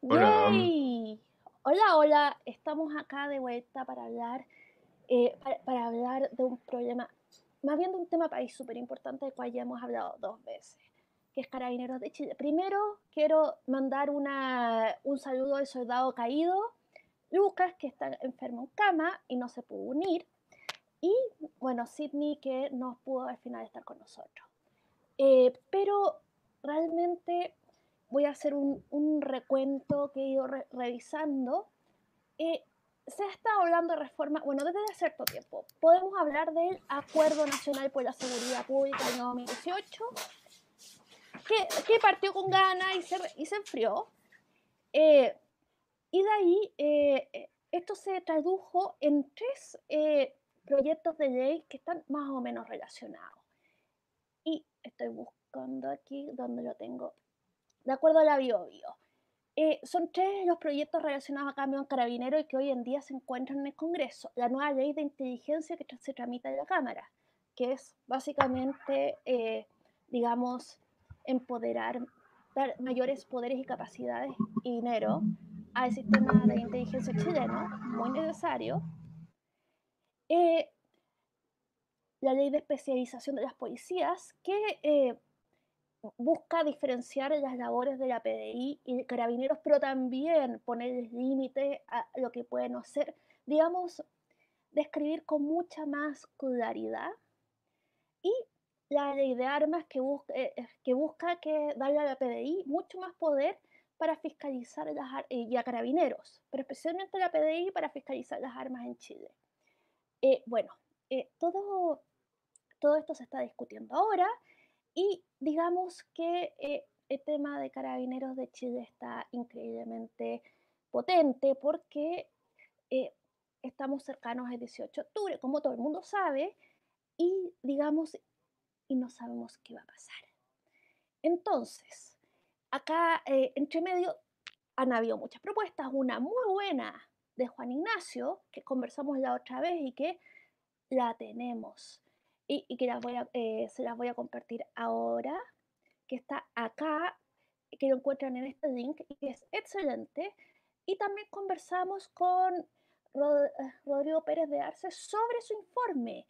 Hola. Yay. Hola, hola. Estamos acá de vuelta para hablar, eh, para, para hablar de un problema, más bien de un tema país súper importante del cual ya hemos hablado dos veces, que es Carabineros de Chile. Primero, quiero mandar una, un saludo al soldado caído, Lucas, que está enfermo en cama y no se pudo unir, y bueno, Sidney, que no pudo al final estar con nosotros. Eh, pero realmente voy a hacer un, un recuento que he ido re- revisando. Eh, se ha estado hablando de reforma, bueno, desde hace cierto tiempo. Podemos hablar del Acuerdo Nacional por la Seguridad Pública del 2018, que, que partió con ganas y se, y se enfrió. Eh, y de ahí, eh, esto se tradujo en tres eh, proyectos de ley que están más o menos relacionados. Y estoy buscando aquí donde lo tengo de acuerdo a la BioBio. Eh, son tres los proyectos relacionados a cambio en y que hoy en día se encuentran en el Congreso. La nueva ley de inteligencia que se tramita en la Cámara, que es básicamente, eh, digamos, empoderar, dar mayores poderes y capacidades y dinero al sistema de inteligencia chileno, muy necesario. Eh, la ley de especialización de las policías, que eh, busca diferenciar las labores de la PDI y de carabineros, pero también poner límite a lo que pueden hacer, digamos, describir con mucha más claridad. Y la ley de armas que, busca, eh, eh, que busca que darle a la PDI mucho más poder para fiscalizar las y a carabineros, pero especialmente a la PDI para fiscalizar las armas en Chile. Eh, bueno, eh, todo, todo esto se está discutiendo ahora y digamos que eh, el tema de carabineros de Chile está increíblemente potente porque eh, estamos cercanos al 18 de octubre, como todo el mundo sabe, y digamos, y no sabemos qué va a pasar. Entonces, acá eh, entre medio han habido muchas propuestas, una muy buena de Juan Ignacio, que conversamos la otra vez y que la tenemos y, que las voy a, eh, se las voy a compartir ahora, que está acá, que lo encuentran en este link y que es excelente. Y también conversamos con eh, Rodrigo Pérez de Arce sobre su informe,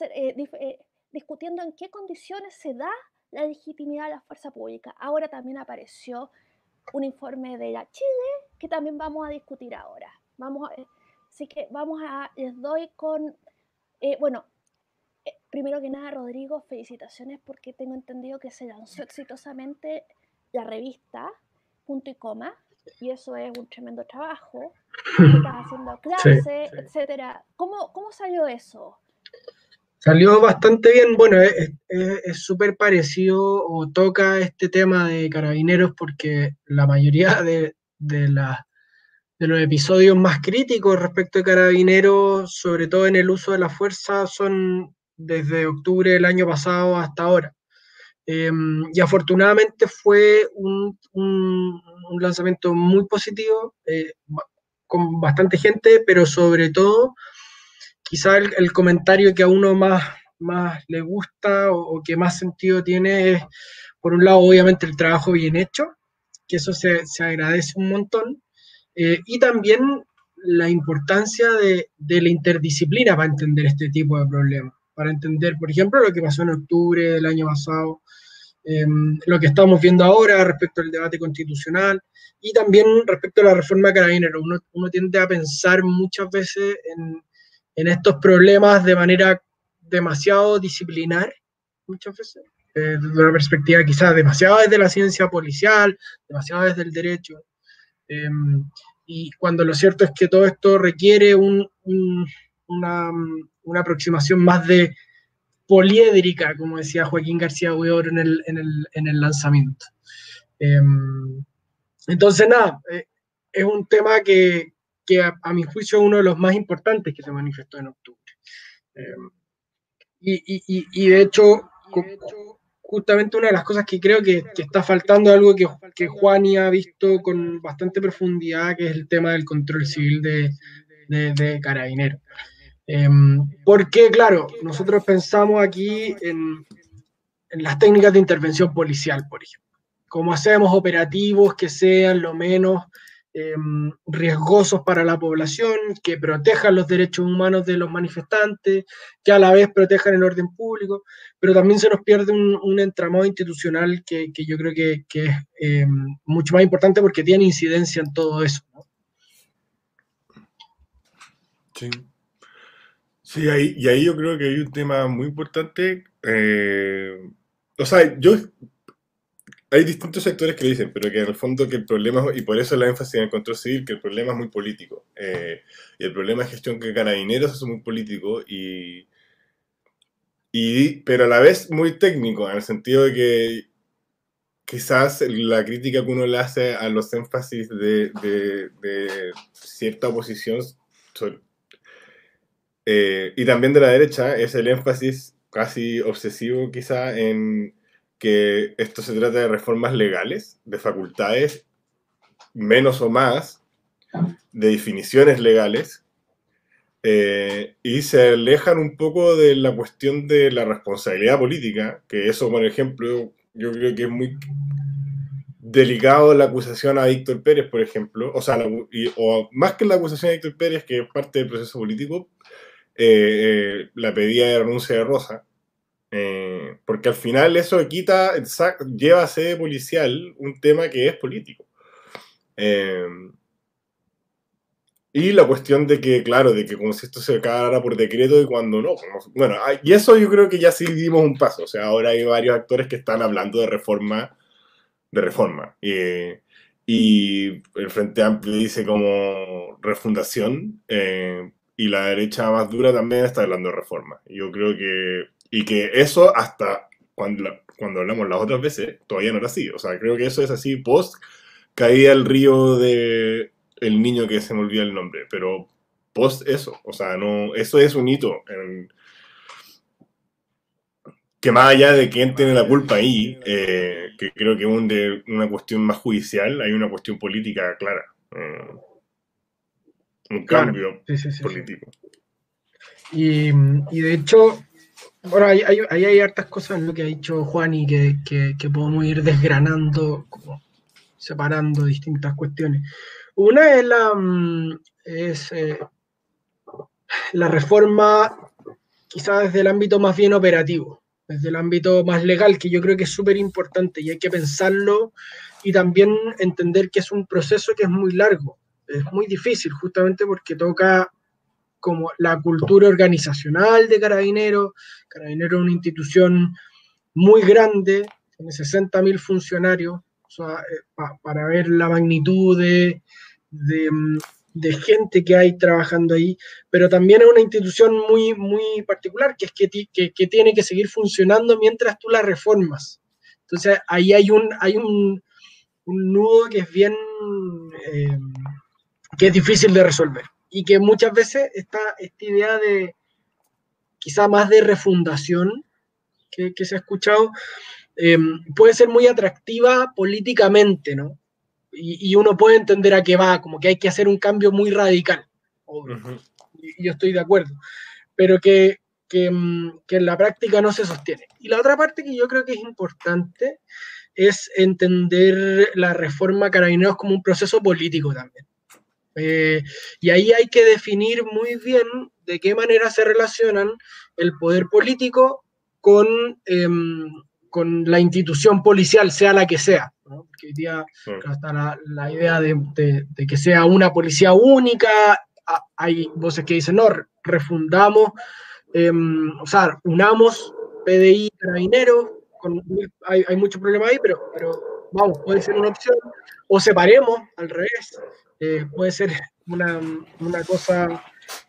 eh, discutiendo en qué condiciones se da la legitimidad de la fuerza pública. Ahora también apareció un informe de la Chile que también vamos a discutir ahora. Vamos así que vamos a, les doy con, bueno, primero que nada, Rodrigo, felicitaciones porque tengo entendido que se lanzó exitosamente la revista Punto y Coma, y eso es un tremendo trabajo. Estás haciendo clases, etcétera. ¿Cómo, ¿Cómo salió eso? Salió bastante bien, bueno, es es- es súper parecido o toca este tema de carabineros porque la mayoría de, de, la- de los episodios más críticos respecto de carabineros, sobre todo en el uso de la fuerza, son desde octubre del año pasado hasta ahora. Eh, y afortunadamente fue un, lanzamiento muy positivo, eh, con bastante gente, pero sobre todo quizá el, el comentario que a uno más, más le gusta o, o que más sentido tiene es, por un lado, obviamente el trabajo bien hecho, que eso se, se agradece un montón, eh, y también la importancia de, de la interdisciplina para entender este tipo de problemas, para entender, por ejemplo, lo que pasó en octubre del año pasado, eh, lo que estamos viendo ahora respecto al debate constitucional y también respecto a la reforma de carabineros. Uno, uno tiende a pensar muchas veces en, en estos problemas de manera demasiado disciplinar, muchas veces, eh, desde una perspectiva quizás demasiado desde la ciencia policial, demasiado desde el derecho. Eh, y cuando lo cierto es que todo esto requiere un, un, una, aproximación más de poliédrica, como decía Joaquín García Huidor en el, en el, en el lanzamiento. Eh, entonces, nada, eh, es un tema que, que a, mi juicio es uno de los más importantes que se manifestó en octubre. Eh, y, y, y, de hecho, justamente una de las cosas que creo que, que está faltando, algo que, que Juani ha visto con bastante profundidad, que es el tema del control civil de, de carabineros. Eh, porque, claro, nosotros pensamos aquí en, en, las técnicas de intervención policial, por ejemplo, como hacemos operativos que sean lo menos em, riesgosos para la población, que protejan los derechos humanos de los manifestantes, que a la vez protejan el orden público, pero también se nos pierde un, entramado institucional que, yo creo que, es em, mucho más importante porque tiene incidencia en todo eso. Sí. Sí, ahí, y ahí yo creo que hay un tema muy importante. Eh, o sea, yo hay distintos sectores que dicen, pero que en el fondo que el problema, y por eso la énfasis en el control civil, que el problema es muy político. Eh, y el problema de gestión que carabineros es muy político, y, y, pero a la vez muy técnico, en el sentido de que quizás la crítica que uno le hace a los énfasis de, de, cierta oposición eh, y también de la derecha es el énfasis casi obsesivo quizá en que esto se trata de reformas legales, de facultades, menos o más, de definiciones legales, eh, y se alejan un poco de la cuestión de la responsabilidad política, que eso, por ejemplo, yo creo que es muy delicado la acusación a Víctor Pérez, por ejemplo, o sea, o más que la acusación a Víctor Pérez, que es parte del proceso político, eh, eh, la pedida de renuncia de Rosa, eh, porque al final eso quita, lleva a sede policial un tema que es político. Y la cuestión de que, claro, de que como si esto se acabara por decreto y cuando no. bueno, y eso yo creo que ya sí dimos un paso. O sea, ahora hay varios actores que están hablando de reforma, de reforma. y el Frente Amplio dice como refundación. Y la derecha más dura también está hablando de reforma. Yo creo que y que eso hasta cuando, cuando hablamos las otras veces, todavía no era así. O sea, creo que eso es así post caía el río de el niño que se me olvida el nombre, pero post eso, o sea, no, eso es un hito que más allá de quién tiene la culpa ahí, eh, que creo que es una cuestión más judicial, hay una cuestión política clara. Eh, un cambio político. Y, y, de hecho, bueno, ahí hay, hartas cosas en lo que ha dicho Juan y que, que, podemos ir desgranando, como separando distintas cuestiones. Una es la, mm, es, eh, la reforma, quizás desde el ámbito más bien operativo, desde el ámbito más legal, que yo creo que es súper importante y hay que pensarlo y también entender que es un proceso que es muy largo, es muy difícil, justamente porque toca como la cultura organizacional de Carabineros. Carabineros es una institución muy grande, tiene 60.000 funcionarios, eh, para ver la magnitud de, mm, de, gente que hay trabajando ahí, pero también es una institución muy, muy particular, que es que, tiene que seguir funcionando mientras tú la reformas. Entonces ahí hay un, hay un, un nudo que es bien, eh, que es difícil de resolver y que muchas veces está esta idea de quizá más de refundación que, se ha escuchado, eh, puede ser muy atractiva políticamente, ¿no? Y, uno puede entender a qué va, como que hay que hacer un cambio muy radical. y yo estoy de acuerdo, pero que, mm, que, en la práctica no se sostiene. Y la otra parte que yo creo que es importante es entender la reforma carabineros como un proceso político también. Eh, y ahí hay que definir muy bien de qué manera se relacionan el poder político con, em, con la institución policial, sea la que sea. Porque hoy día está la, idea de, que sea una policía única, hay voces que dicen, no, refundamos, em, o sea, unamos PDI Carabineros, hay, hay mucho problema ahí, pero, pero vamos, puede ser una opción, o separemos al revés, eh, puede ser una, cosa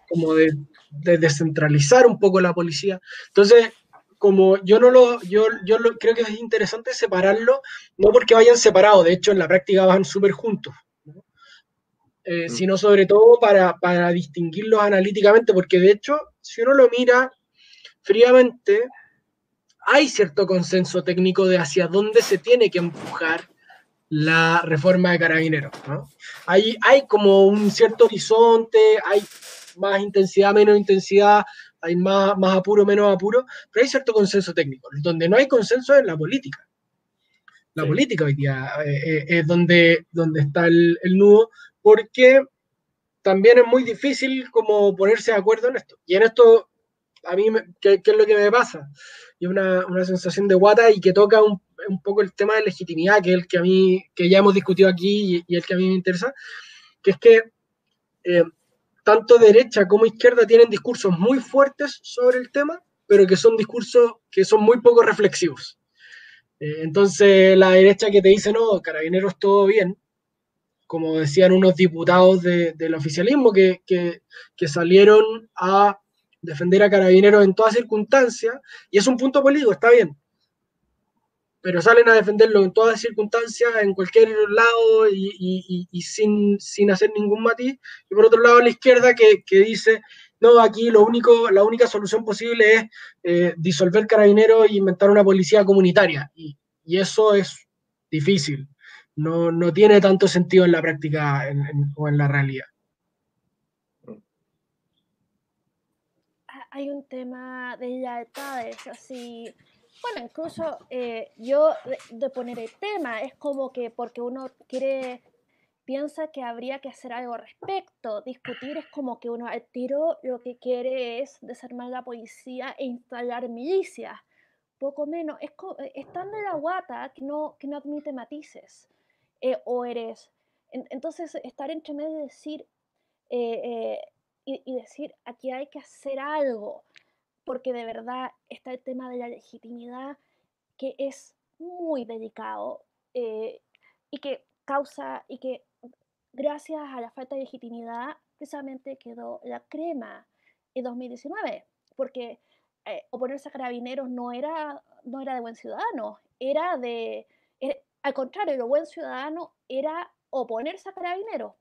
como de, descentralizar un poco la policía. Entonces, como yo no lo, yo, yo lo, creo que es interesante separarlo, no porque vayan separados, de hecho en la práctica van súper juntos, eh, mm. sino sobre todo para, para distinguirlos analíticamente, porque de hecho, si uno lo mira fríamente, hay cierto consenso técnico de hacia dónde se tiene que empujar la reforma de carabineros. ¿no? Hay, hay como un cierto horizonte, hay más intensidad, menos intensidad, hay más, más apuro, menos apuro, pero hay cierto consenso técnico. Donde no hay consenso es en la política. la política hoy día, eh, es donde, donde está el, el, nudo, porque también es muy difícil como ponerse de acuerdo en esto. Y en esto, a mí, ¿qué, qué es lo que me pasa? Y una, una sensación de guata y que toca un, un, poco el tema de legitimidad, que es el que a mí, que ya hemos discutido aquí y, y el que a mí me interesa, que es que eh, tanto derecha como izquierda tienen discursos muy fuertes sobre el tema, pero que son discursos que son muy poco reflexivos. Eh, entonces, la derecha que te dice, no, carabineros todo bien, como decían unos diputados de, del oficialismo que, que, que, salieron a defender a carabineros en todas circunstancias, y es un punto político, está bien, pero salen a defenderlo en todas circunstancias, en cualquier lado y, sin, sin, hacer ningún matiz. Y por otro lado, la izquierda que, que dice, no, aquí lo único, la única solución posible es eh, disolver carabineros e inventar una policía comunitaria. Y, eso es difícil. No, no, tiene tanto sentido en la práctica en, o en la realidad. Hay un tema de lealtades, así bueno, incluso eh, yo de, poner el tema es como que porque uno quiere, piensa que habría que hacer algo al respecto, discutir es como que uno al tiro lo que quiere es desarmar la policía e instalar milicias, poco menos, es, es tan de la guata que no, que no admite matices, eh, o eres, en, entonces estar entre medio y decir, eh, eh, y, decir, aquí hay que hacer algo, porque de verdad está el tema de la legitimidad que es muy delicado eh, y que causa y que gracias a la falta de legitimidad precisamente quedó la crema en 2019 porque eh, oponerse a carabineros no era, no era de buen ciudadano, era de, era, al contrario, lo buen ciudadano era oponerse a carabineros.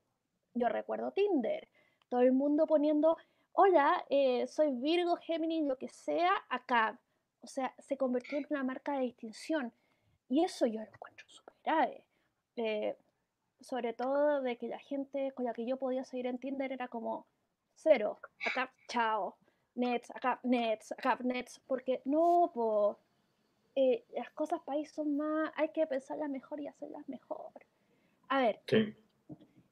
Yo recuerdo Tinder, todo el mundo poniendo hola, eh, soy Virgo, Géminis, lo que sea, acá. O sea, se convirtió en una marca de distinción. Y eso yo lo encuentro súper grave. Eh, sobre todo de que la gente con la que yo podía seguir en Tinder era como cero, acá, chao, nets, acá, nets, acá, nets, porque no, po, eh, las cosas para ahí son más, hay que pensarlas mejor y hacerlas mejor. A ver, sí.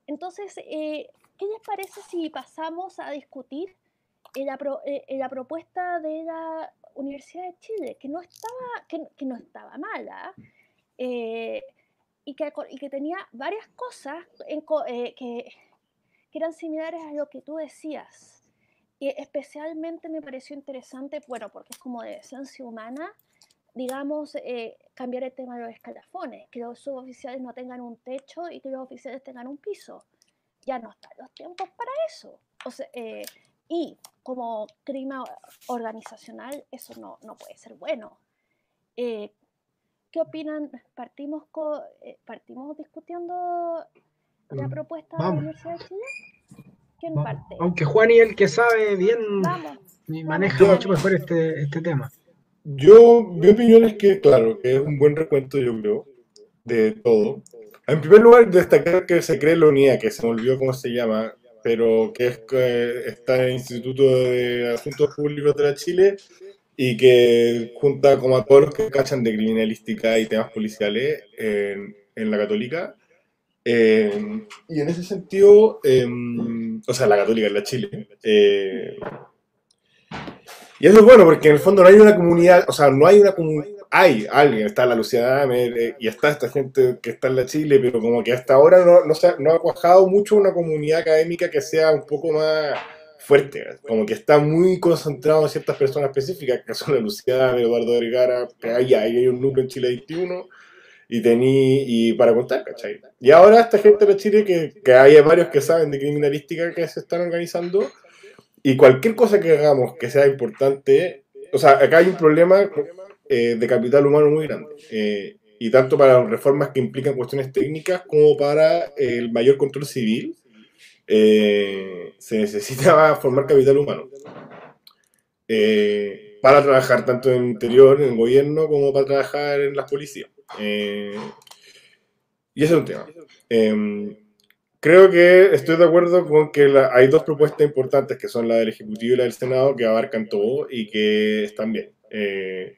entonces, eh, ¿qué les parece si pasamos a discutir la, pro, la, propuesta de la Universidad de Chile, que no estaba, que, que no estaba mala eh, y, que, y, que, tenía varias cosas en, eh, que, que, eran similares a lo que tú decías? Y especialmente me pareció interesante, bueno, porque es como de esencia humana, digamos, eh, cambiar el tema de los escalafones, que los suboficiales no tengan un techo y que los oficiales tengan un piso ya no están los tiempos para eso. O sea, eh, y como clima organizacional, eso no, no puede ser bueno. Eh, ¿Qué opinan? ¿Partimos, con, eh, ¿Partimos discutiendo la mm, propuesta Vamos. de la Universidad de Chile? ¿Quién Vamos. parte? Aunque Juan y el que sabe bien Vamos. maneja mucho mejor este, este tema. Yo, mi opinión es que, claro, que es un buen recuento, yo creo, de todo. En primer lugar, destacar que se cree la unidad, que se me olvidó cómo se llama, pero que es está en el Instituto de Asuntos Públicos de la Chile y que junta como a todos los que cachan de criminalística y temas policiales en, en la católica. Eh, y en ese sentido, eh, o sea, la católica en la Chile. Eh, y eso es bueno porque en el fondo no hay una comunidad, o sea, no hay una comunidad hay alguien, está la Luciana Dahmer y está esta gente que está en la Chile, pero como que hasta ahora no, no, se no ha cuajado mucho una comunidad académica que sea un poco más fuerte, como que está muy concentrado en ciertas personas específicas, que son la Luciana, Eduardo Vergara, que hay, hay un núcleo en Chile 21, y tení, y para contar, ¿cachai? Y ahora esta gente de Chile, que, que hay varios que saben de criminalística que se están organizando, y cualquier cosa que hagamos que sea importante, o sea, acá hay un problema eh, de capital humano muy grande. Eh, y tanto para reformas que implican cuestiones técnicas como para el mayor control civil, eh, se necesita formar capital humano. Eh, para trabajar tanto en el interior, en el gobierno, como para trabajar en las policías. y ese es un tema. creo que estoy de acuerdo con que hay dos propuestas importantes, que son la del Ejecutivo y la del Senado, que abarcan todo y que están bien. Eh,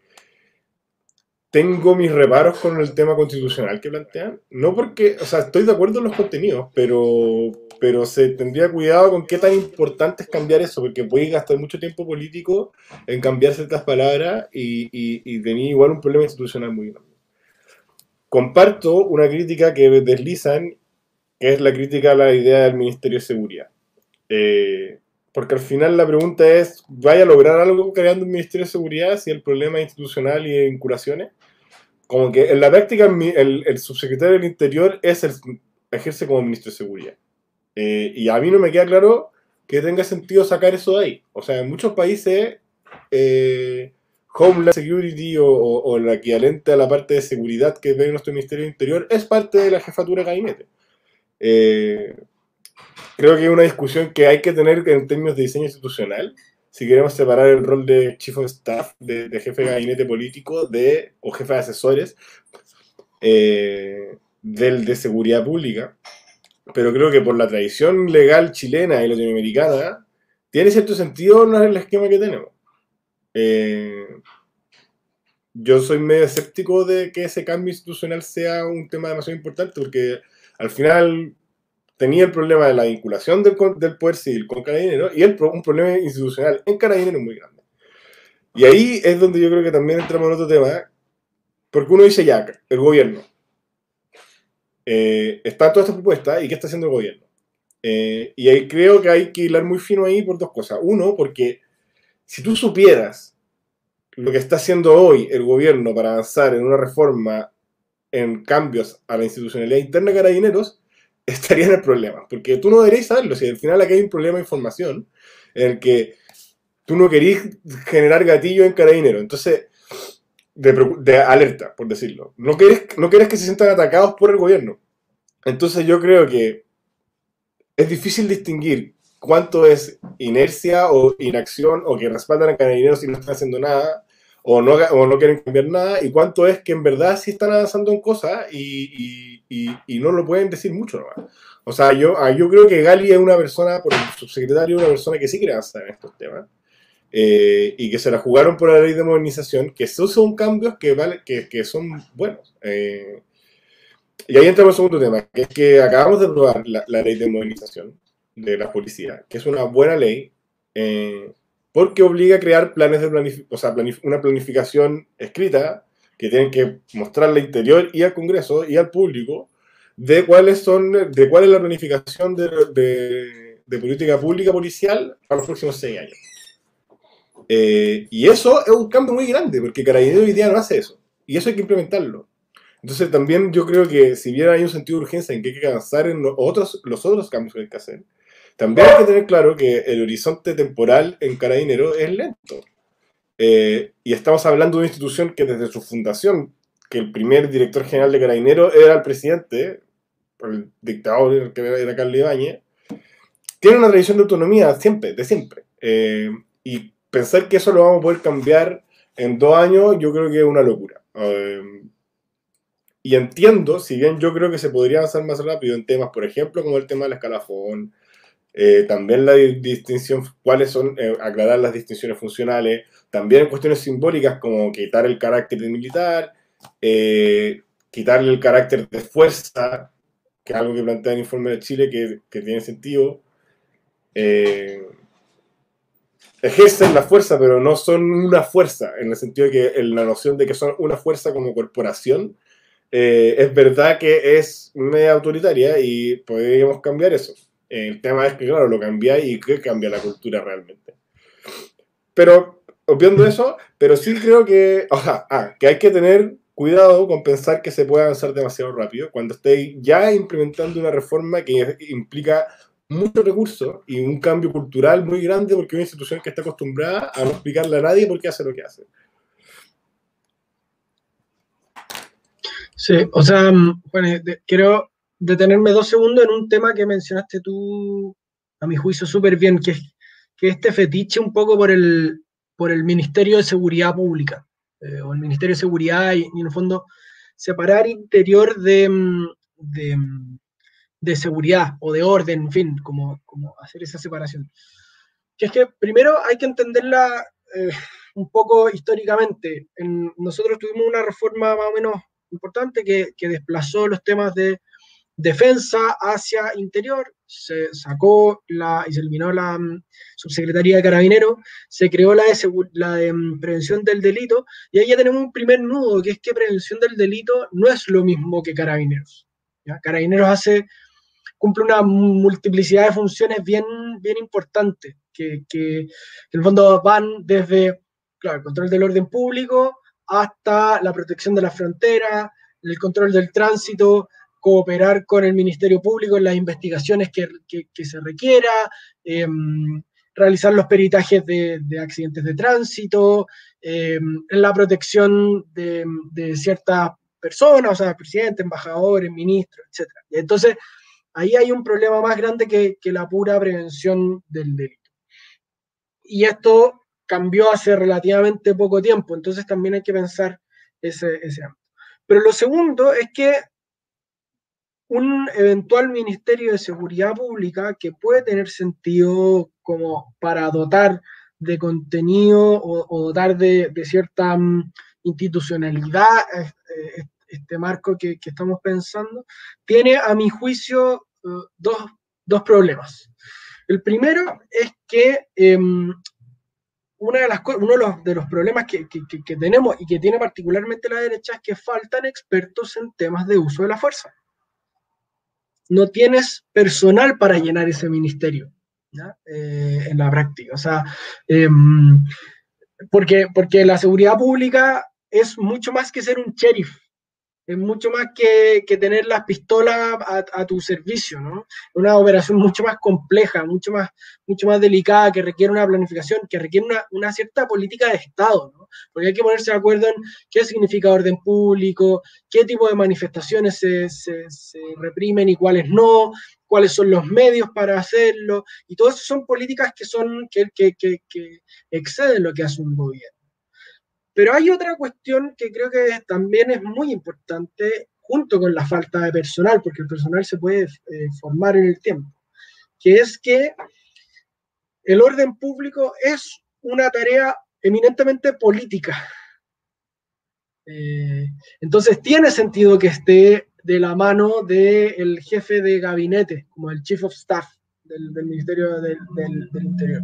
tengo mis reparos con el tema constitucional que plantean. No porque, o sea, estoy de acuerdo en los contenidos, pero, pero se tendría cuidado con qué tan importante es cambiar eso, porque puede gastar mucho tiempo político en cambiar ciertas palabras y, y, y tener igual un problema institucional muy grande. Comparto una crítica que deslizan, que es la crítica a la idea del Ministerio de Seguridad. Eh, porque al final la pregunta es, ¿vaya a lograr algo creando un Ministerio de Seguridad si el problema institucional y de vinculaciones? Como que en la práctica el, el subsecretario del Interior es el, ejerce como ministro de Seguridad. Eh, y a mí no me queda claro que tenga sentido sacar eso de ahí. O sea, en muchos países, eh, Homeland Security o, o, o, equivalente a la parte de seguridad que ve nuestro Ministerio del Interior es parte de la jefatura de gabinete. Eh, creo que es una discusión que hay que tener en términos de diseño institucional. Si queremos separar el rol de Chief of Staff, de, de jefe de gabinete político, de, o jefe de asesores, eh, del de seguridad pública. Pero creo que por la tradición legal chilena y latinoamericana, tiene cierto sentido no el esquema que tenemos. Eh, yo soy medio escéptico de que ese cambio institucional sea un tema demasiado importante, porque al final tenía el problema de la vinculación del, del poder civil con Carabineros y el, un problema institucional en Carabineros muy grande. Y ahí es donde yo creo que también entramos en otro tema, porque uno dice ya, el gobierno. Eh, está toda esta propuesta y qué está haciendo el gobierno. Eh, y ahí creo que hay que hilar muy fino ahí por dos cosas. Uno, porque si tú supieras lo que está haciendo hoy el gobierno para avanzar en una reforma en cambios a la institucionalidad interna de Carabineros, estaría en el problema. Porque tú no deberías saberlo. Si al final aquí hay un problema de información en el que tú no querís generar gatillo en carabinero. Entonces, de, de, alerta, por decirlo. No querés, no querés que se sientan atacados por el gobierno. Entonces yo creo que es difícil distinguir cuánto es inercia o inacción o que respaldan a carabineros y no están haciendo nada o no, o no quieren cambiar nada y cuánto es que en verdad sí están avanzando en cosas y, y, y, no lo pueden decir mucho. O sea, yo, yo creo que Gali es una persona, por el subsecretario, una persona que sí quiere avanzar en estos temas. Eh, y que se la jugaron por la ley de modernización, que son cambios que, vale, que, que son buenos. Eh, y ahí entramos en segundo tema, que es que acabamos de aprobar la, la, ley de modernización de la policía, que es una buena ley, eh, porque obliga a crear planes de planificación, o sea, planif una planificación escrita que tienen que mostrarle al interior y al Congreso y al público de cuáles son, de cuál es la planificación de, de, de política pública policial para los próximos seis años. Eh, y eso es un cambio muy grande, porque Carabineros hoy día no hace eso. Y eso hay que implementarlo. Entonces también yo creo que si bien hay un sentido de urgencia en que hay que avanzar en los otros, los otros cambios que hay que hacer, también hay que tener claro que el horizonte temporal en Carabineros es lento. Eh, y estamos hablando de una institución que desde su fundación, que el primer director general de Carabineros era el presidente, el dictador que era Carlos Ibáñez, tiene una tradición de autonomía siempre, de siempre. Eh, y pensar que eso lo vamos a poder cambiar en dos años, yo creo que es una locura. Um, y entiendo, si bien yo creo que se podría avanzar más rápido en temas, por ejemplo, como el tema del escalafón, eh, también la distinción, cuáles son, eh, aclarar las distinciones funcionales, también en cuestiones simbólicas como quitar el carácter de militar, eh, quitarle el carácter de fuerza, que es algo que plantea el informe de Chile que, tiene sentido. Eh, ejercen la fuerza, pero no son una fuerza, en el sentido de que la noción de que son una fuerza como corporación, eh, es verdad que es media autoritaria y podríamos cambiar eso. El tema es que, claro, lo cambia y que cambia la cultura realmente. Pero, obviando eso, pero sí creo que, o sea, ah, que hay que tener cuidado con pensar que se puede avanzar demasiado rápido cuando esté ya implementando una reforma que implica mucho recursos y un cambio cultural muy grande porque es una institución que está acostumbrada a no explicarle a nadie por qué hace lo que hace. Sí, o sea, bueno, de, quiero detenerme dos segundos en un tema que mencionaste tú, a mi juicio, súper bien, que es que este fetiche un poco por el, por el Ministerio de Seguridad Pública, eh, o el Ministerio de Seguridad, y, y, en el fondo separar interior de, de de seguridad o de orden, en fin, como, como hacer esa separación. Que es que primero hay que entenderla, eh, un poco históricamente. nosotros tuvimos una reforma más o menos importante que, que desplazó los temas de defensa hacia interior, se sacó la, y se eliminó la mm, subsecretaría de carabineros, se creó la de, la de mm, prevención del delito, y ahí ya tenemos un primer nudo, que es que prevención del delito no es lo mismo que carabineros. Carabineros hace, cumple una multiplicidad de funciones bien, bien importantes, que, que, en el fondo van desde claro, el control del orden público hasta la protección de la frontera, el control del tránsito, cooperar con el Ministerio Público en las investigaciones que, se requiera, em, realizar los peritajes de, accidentes de tránsito, en la protección de, ciertas personas, o sea, presidentes, embajadores, ministros, etc. Entonces, ahí hay un problema más grande que, la pura prevención del delito. Y esto cambió hace relativamente poco tiempo, entonces también hay que pensar ese ámbito. Pero lo segundo es que un eventual Ministerio de Seguridad Pública que puede tener sentido como para dotar de contenido o, dotar de, cierta mm, institucionalidad este, este marco que, estamos pensando, tiene a mi juicio eh, dos, problemas. El primero es que em, una de las, uno de los, problemas que, que, tenemos y que tiene particularmente la derecha es que faltan expertos en temas de uso de la fuerza no tienes personal para llenar ese ministerio eh, en la práctica. O sea, em, porque, porque la seguridad pública es mucho más que ser un sheriff es mucho más que, tener las pistolas a, tu servicio, ¿no? Una operación mucho más compleja, mucho más, mucho más delicada, que requiere una planificación, que requiere una, cierta política de Estado, ¿no? Porque hay que ponerse de acuerdo en qué significa orden público, qué tipo de manifestaciones se, reprimen y cuáles no, cuáles son los medios para hacerlo, y todo eso son políticas que, son, que, que, que exceden lo que hace un gobierno. Pero hay otra cuestión que creo que también es muy importante, junto con la falta de personal, porque el personal se puede eh, formar en el tiempo, que es que el orden público es una tarea eminentemente política. Eh, entonces tiene sentido que esté de la mano del jefe de gabinete, como el chief of staff del, Ministerio del, Interior.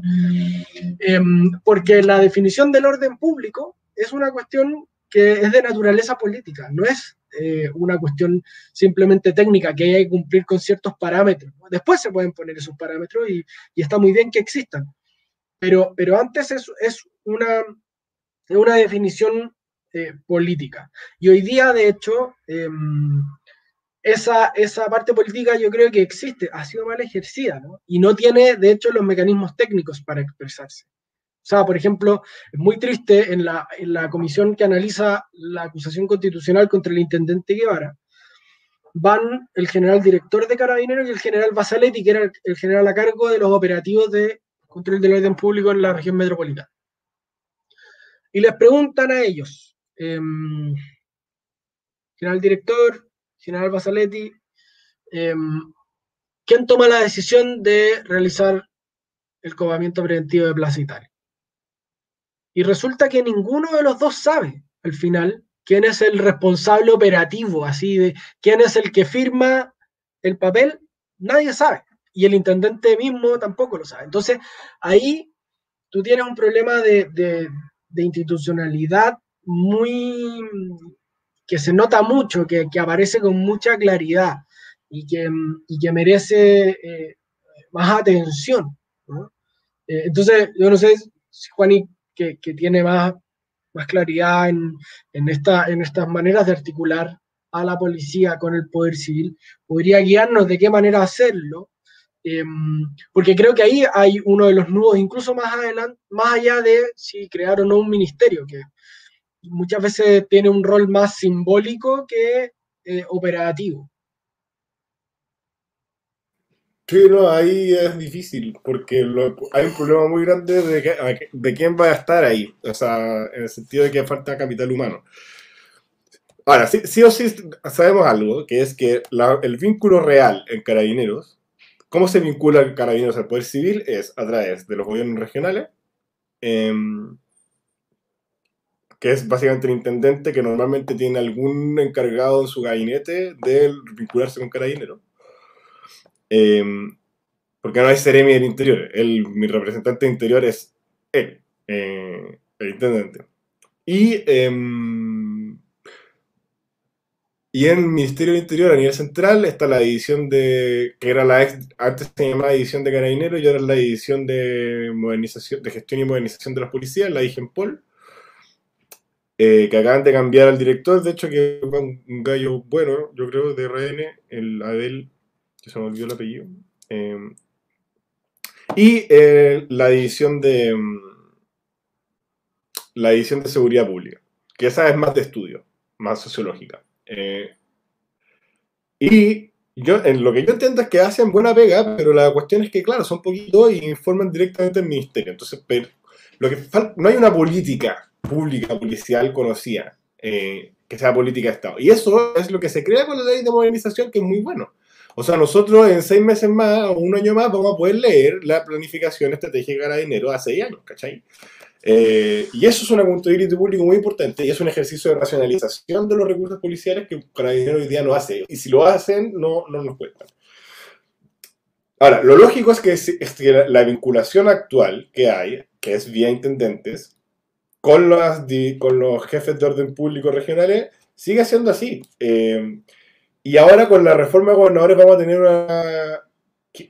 Em, porque la definición del orden público es una cuestión que es de naturaleza política, no es eh, una cuestión simplemente técnica, que hay que cumplir con ciertos parámetros. Después se pueden poner esos parámetros y, está muy bien que existan, pero, pero antes es, es una, una definición eh, política. Y hoy día, de hecho, em, esa, esa parte política yo creo que existe, ha sido mal ejercida, ¿no? Y no tiene, de hecho, los mecanismos técnicos para expresarse. O sea, por ejemplo, es muy triste en la, comisión que analiza la acusación constitucional contra el intendente Guevara, van el general director de Carabineros y el general Basaletti, que era el, general a cargo de los operativos de control del orden público en la región metropolitana. Y les preguntan a ellos, em, general director, general Basaletti, em, ¿quién toma la decisión de realizar el cobamiento preventivo de Plaza Italia? Y resulta que ninguno de los dos sabe al final quién es el responsable operativo, así de quién es el que firma el papel, nadie sabe. Y el intendente mismo tampoco lo sabe. Entonces, ahí tú tienes un problema de, institucionalidad muy que se nota mucho, que, aparece con mucha claridad y que, que merece eh, más atención. Eh, entonces, yo no sé, Juan, que, tiene más, más claridad en, en, esta, en estas maneras de articular a la policía con el poder civil, podría guiarnos de qué manera hacerlo, em, porque creo que ahí hay uno de los nudos, incluso más adelante, más allá de si crear o no un ministerio, que muchas veces tiene un rol más simbólico que eh, operativo. Sí, no, ahí es difícil, porque hay un problema muy grande de, de quién va a estar ahí, o sea, en el sentido de que falta capital humano. Ahora, sí, sí o sí sabemos algo, que es que el vínculo real en carabineros, cómo se vincula el carabineros al poder civil, es a través de los gobiernos regionales, em, que es básicamente el intendente que normalmente tiene algún encargado en su gabinete de vincularse con Carabinero. Eh, porque no hay Seremi del Interior. El, mi representante interior es él, eh, el intendente. Y, em, y en Ministerio del Interior a nivel central está la división de, que era la ex, antes se llamaba división de carabineros y ahora es la división de modernización, de gestión y modernización de las policías, la DIGENPOL. Eh, que acaban de cambiar al director, de hecho que un gallo bueno, yo creo, de RN, el Adel, que se me olvidó el apellido. Em, y eh, la división de mm, la división de seguridad pública, que esa es más de estudio, más sociológica. Eh, y yo, en lo que yo entiendo es que hacen buena pega, pero la cuestión es que, claro, son poquitos y informan directamente al ministerio. Entonces, lo que no hay una política pública, policial conocida, eh, que sea política de Estado. Y eso es lo que se crea con la ley de modernización, que es muy bueno. O sea, nosotros en seis meses más o un año más vamos a poder leer la planificación estratégica de dinero a seis años, ¿cachai? Eh, y eso es una contabilidad público muy importante y es un ejercicio de racionalización de los recursos policiales que Carabinero hoy día no hace. Y si lo hacen, no, no nos cuentan. Ahora, lo lógico es que, es que la, vinculación actual que hay, que es vía intendentes, con, las, con los jefes de orden público regionales, sigue siendo así. Eh, y ahora con la reforma de gobernadores vamos a tener una,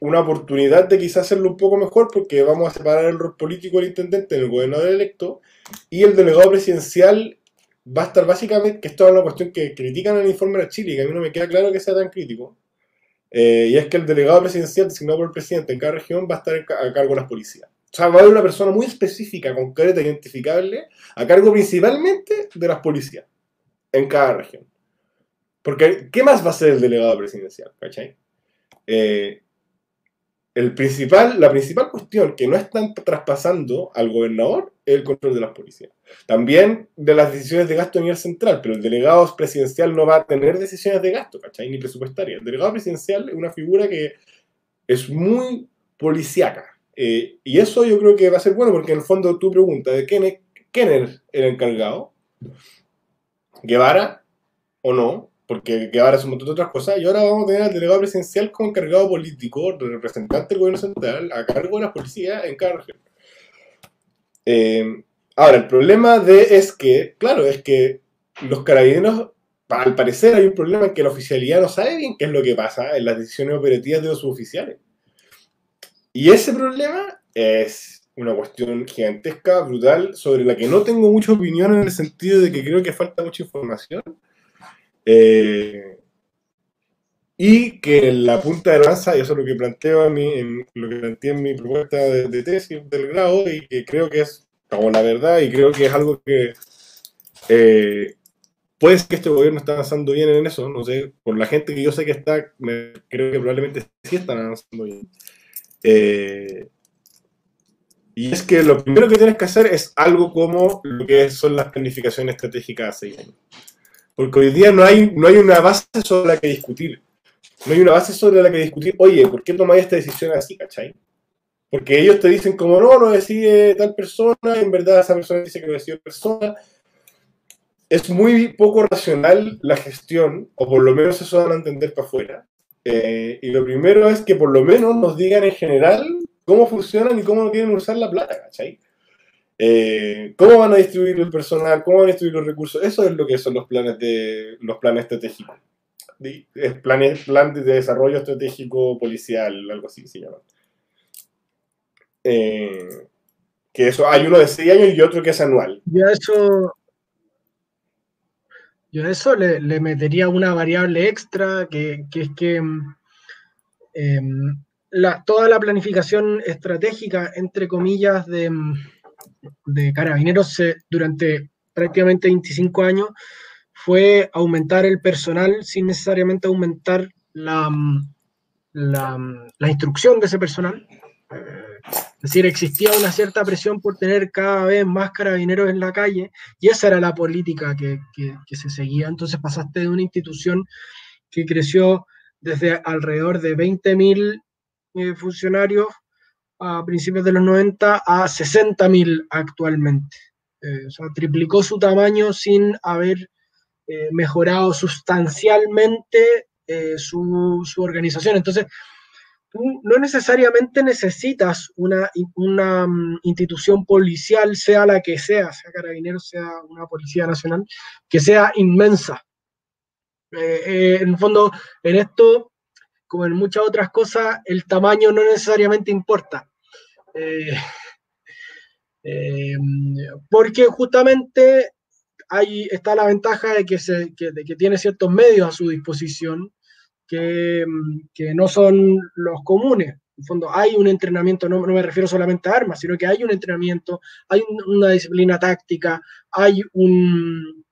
una oportunidad de quizás hacerlo un poco mejor porque vamos a separar el rol político del intendente en el gobernador electo y el delegado presidencial va a estar básicamente, que esto es una cuestión que critican en el informe de Chile, que a mí no me queda claro que sea tan crítico, eh, y es que el delegado presidencial designado por el presidente en cada región va a estar a cargo de las policías. O sea, va a haber una persona muy específica, concreta, identificable, a cargo principalmente de las policías en cada región. Porque, ¿qué más va a ser el delegado presidencial? ¿Cachai? Eh, el principal, la principal cuestión que no están traspasando al gobernador es el control de las policías. También de las decisiones de gasto a nivel central, pero el delegado presidencial no va a tener decisiones de gasto, ¿cachai? Ni presupuestarias. El delegado presidencial es una figura que es muy policíaca. Eh, y eso yo creo que va a ser bueno, porque en el fondo tu pregunta de quién es, quién es el encargado, Guevara o no, porque ahora es un montón de otras cosas, y ahora vamos a tener al delegado presidencial como encargado político, representante del gobierno central, a cargo de la policía en cada región. Eh, ahora, el problema de es que, claro, es que los carabineros, al parecer hay un problema en que la oficialidad no sabe bien qué es lo que pasa en las decisiones operativas de los suboficiales. Y ese problema es una cuestión gigantesca, brutal, sobre la que no tengo mucha opinión en el sentido de que creo que falta mucha información eh, y que la punta de lanza, y eso es lo que planteo en, en lo que planteé en mi propuesta de, tesis del grado, y que creo que es como la verdad, y creo que es algo que eh, puede ser que este gobierno está avanzando bien en eso, no sé, por la gente que yo sé que está, creo que probablemente sí están avanzando bien. Eh, y es que lo primero que tienes que hacer es algo como lo que son las planificaciones estratégicas a seis años. Porque hoy día no hay, no hay una base sobre la que discutir. No hay una base sobre la que discutir, oye, ¿por qué tomáis esta decisión así, cachai? Porque ellos te dicen como, no, lo decide tal persona, en verdad esa persona dice que lo decide persona. Es muy poco racional la gestión, o por lo menos eso van a entender para afuera. Eh, y lo primero es que por lo menos nos digan en general cómo funcionan y cómo quieren usar la plata, ¿cachai? Eh, ¿Cómo van a distribuir el personal? ¿Cómo van a distribuir los recursos? Eso es lo que son los planes de los planes estratégicos. Es plan de desarrollo estratégico policial, algo así se llama. Eh, que eso, hay uno de 6 años y otro que es anual. Yo a eso, yo a eso le, metería una variable extra, que, es que em, la, toda la planificación estratégica, entre comillas, de de carabineros durante prácticamente 25 años fue aumentar el personal sin necesariamente aumentar la, la, instrucción de ese personal. Es decir, existía una cierta presión por tener cada vez más carabineros en la calle y esa era la política que, que se seguía. Entonces pasaste de una institución que creció desde alrededor de 20.000 eh, funcionarios a principios de los 90 a 60.000 actualmente. Eh, o sea, triplicó su tamaño sin haber eh, mejorado sustancialmente su, su, organización. Entonces, tú no necesariamente necesitas una, una mm, institución policial, sea la que sea, sea carabineros, sea una policía nacional, que sea inmensa. en el fondo, en esto como en muchas otras cosas, el tamaño no necesariamente importa. Eh, eh, porque justamente ahí está la ventaja de que, se, tiene ciertos medios a su disposición que, no son los comunes. En fondo, hay un entrenamiento, no, me refiero solamente a armas, sino que hay un entrenamiento, hay una disciplina táctica, hay un,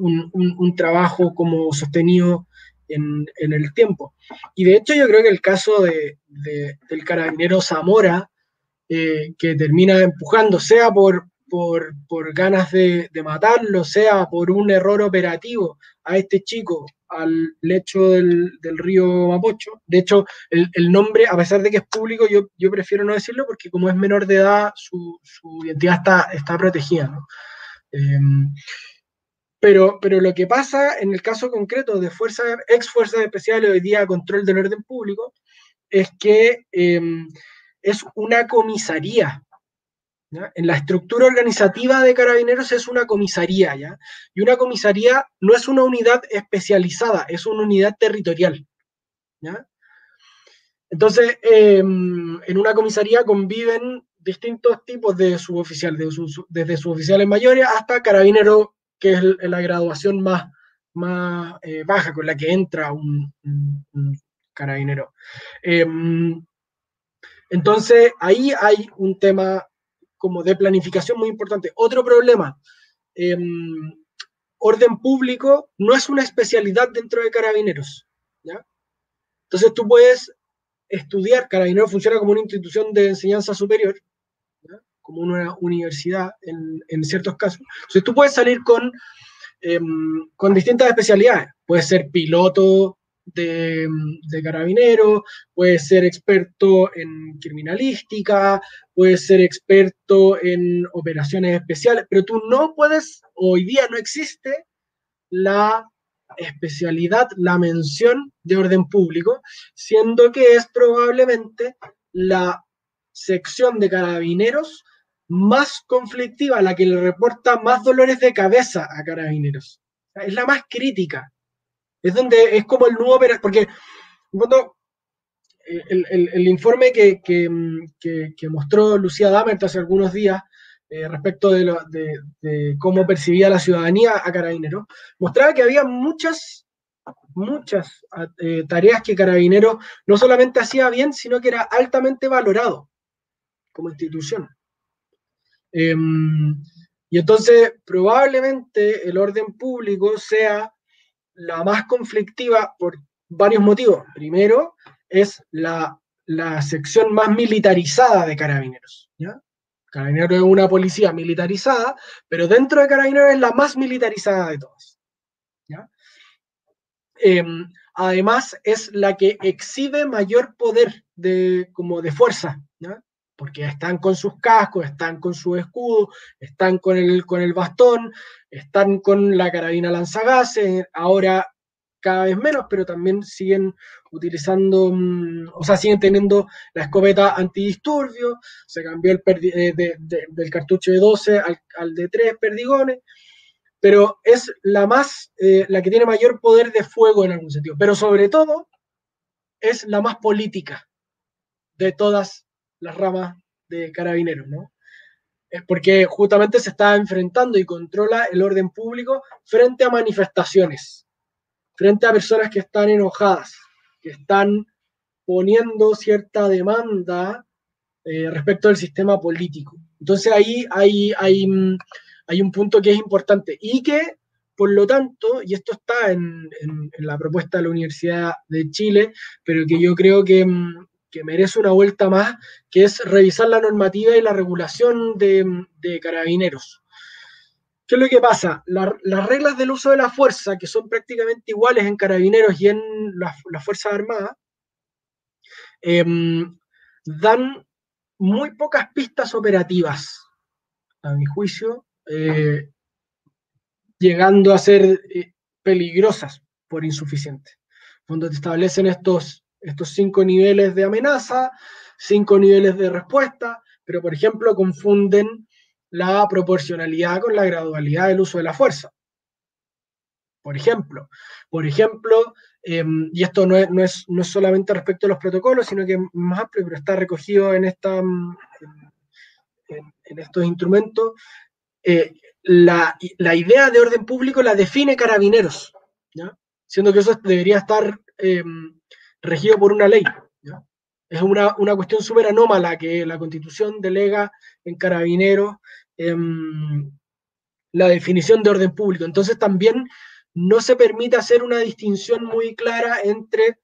un trabajo como sostenido en, el tiempo. Y de hecho yo creo que el caso de, del carabinero Zamora, eh, que termina empujando, sea por, por, por ganas de, matarlo, sea por un error operativo a este chico al lecho del, del río Mapocho. De hecho, el, nombre, a pesar de que es público, yo, yo prefiero no decirlo porque como es menor de edad, su, su identidad está, está protegida. Em, pero, pero lo que pasa en el caso concreto de fuerza, ex fuerzas especiales, hoy día control del orden público, es que em, es una comisaría. En la estructura organizativa de carabineros es una comisaría, ¿ya? Y una comisaría no es una unidad especializada, es una unidad territorial. ¿ya? Entonces, em, en una comisaría conviven distintos tipos de suboficiales, desde suboficiales mayores hasta carabineros que es la graduación más, más eh, baja con la que entra un, carabinero. Em, entonces, ahí hay un tema como de planificación muy importante. Otro problema, em, orden público no es una especialidad dentro de carabineros. Entonces, tú puedes estudiar, Carabineros funciona como una institución de enseñanza superior, como una universidad en, ciertos casos. Entonces tú puedes salir con, em, con distintas especialidades. Puedes ser piloto de, de carabinero, puedes ser experto en criminalística, puedes ser experto en operaciones especiales, pero tú no puedes, hoy día no existe la especialidad, la mención de orden público, siendo que es probablemente la sección de carabineros más conflictiva, la que le reporta más dolores de cabeza a carabineros. es la más crítica. Es donde es como el nuevo porque cuando eh, el, informe que, mostró Lucía Damert hace algunos días eh, respecto de, de, cómo percibía la ciudadanía a carabineros, mostraba que había muchas, muchas eh, tareas que carabineros no solamente hacía bien, sino que era altamente valorado como institución. Em, y entonces probablemente el orden público sea la más conflictiva por varios motivos. Primero, es la, sección más militarizada de carabineros. Carabineros es una policía militarizada, pero dentro de carabineros es la más militarizada de todas. Em, además, es la que exhibe mayor poder de, como de fuerza. Porque están con sus cascos, están con su escudo, están con el, con el bastón, están con la carabina lanzagases, ahora cada vez menos, pero también siguen utilizando, mm, o sea, siguen teniendo la escopeta antidisturbio, se cambió el eh, del cartucho de 12 al, de 3 perdigones, pero es la más, eh, la que tiene mayor poder de fuego en algún sentido, pero sobre todo es la más política de todas las ramas de carabineros, ¿no? Es porque justamente se está enfrentando y controla el orden público frente a manifestaciones, frente a personas que están enojadas, que están poniendo cierta demanda eh, respecto al sistema político. Entonces ahí hay, hay, hay, un punto que es importante y que, por lo tanto, y esto está en, en la propuesta de la Universidad de Chile, pero que yo creo que, mm, que merece una vuelta más, que es revisar la normativa y la regulación de, carabineros. ¿Qué es lo que pasa? las reglas del uso de la fuerza, que son prácticamente iguales en carabineros y en las Fuerzas Armadas, em, dan muy pocas pistas operativas, a mi juicio, eh, llegando a ser eh, peligrosas por insuficiente. Cuando te establecen estos, estos cinco niveles de amenaza, cinco niveles de respuesta, pero por ejemplo confunden la proporcionalidad con la gradualidad del uso de la fuerza. Por ejemplo, por ejemplo, em, y esto no es, no, es, no es, solamente respecto a los protocolos, sino que más amplio, pero está recogido en, esta, en, estos instrumentos, eh, la, la, idea de orden público la define carabineros, ¿ya? siendo que eso debería estar eh, regido por una ley. Es una, una cuestión súper anómala que la constitución delega en carabineros eh, la definición de orden público. Entonces también no se permite hacer una distinción muy clara entre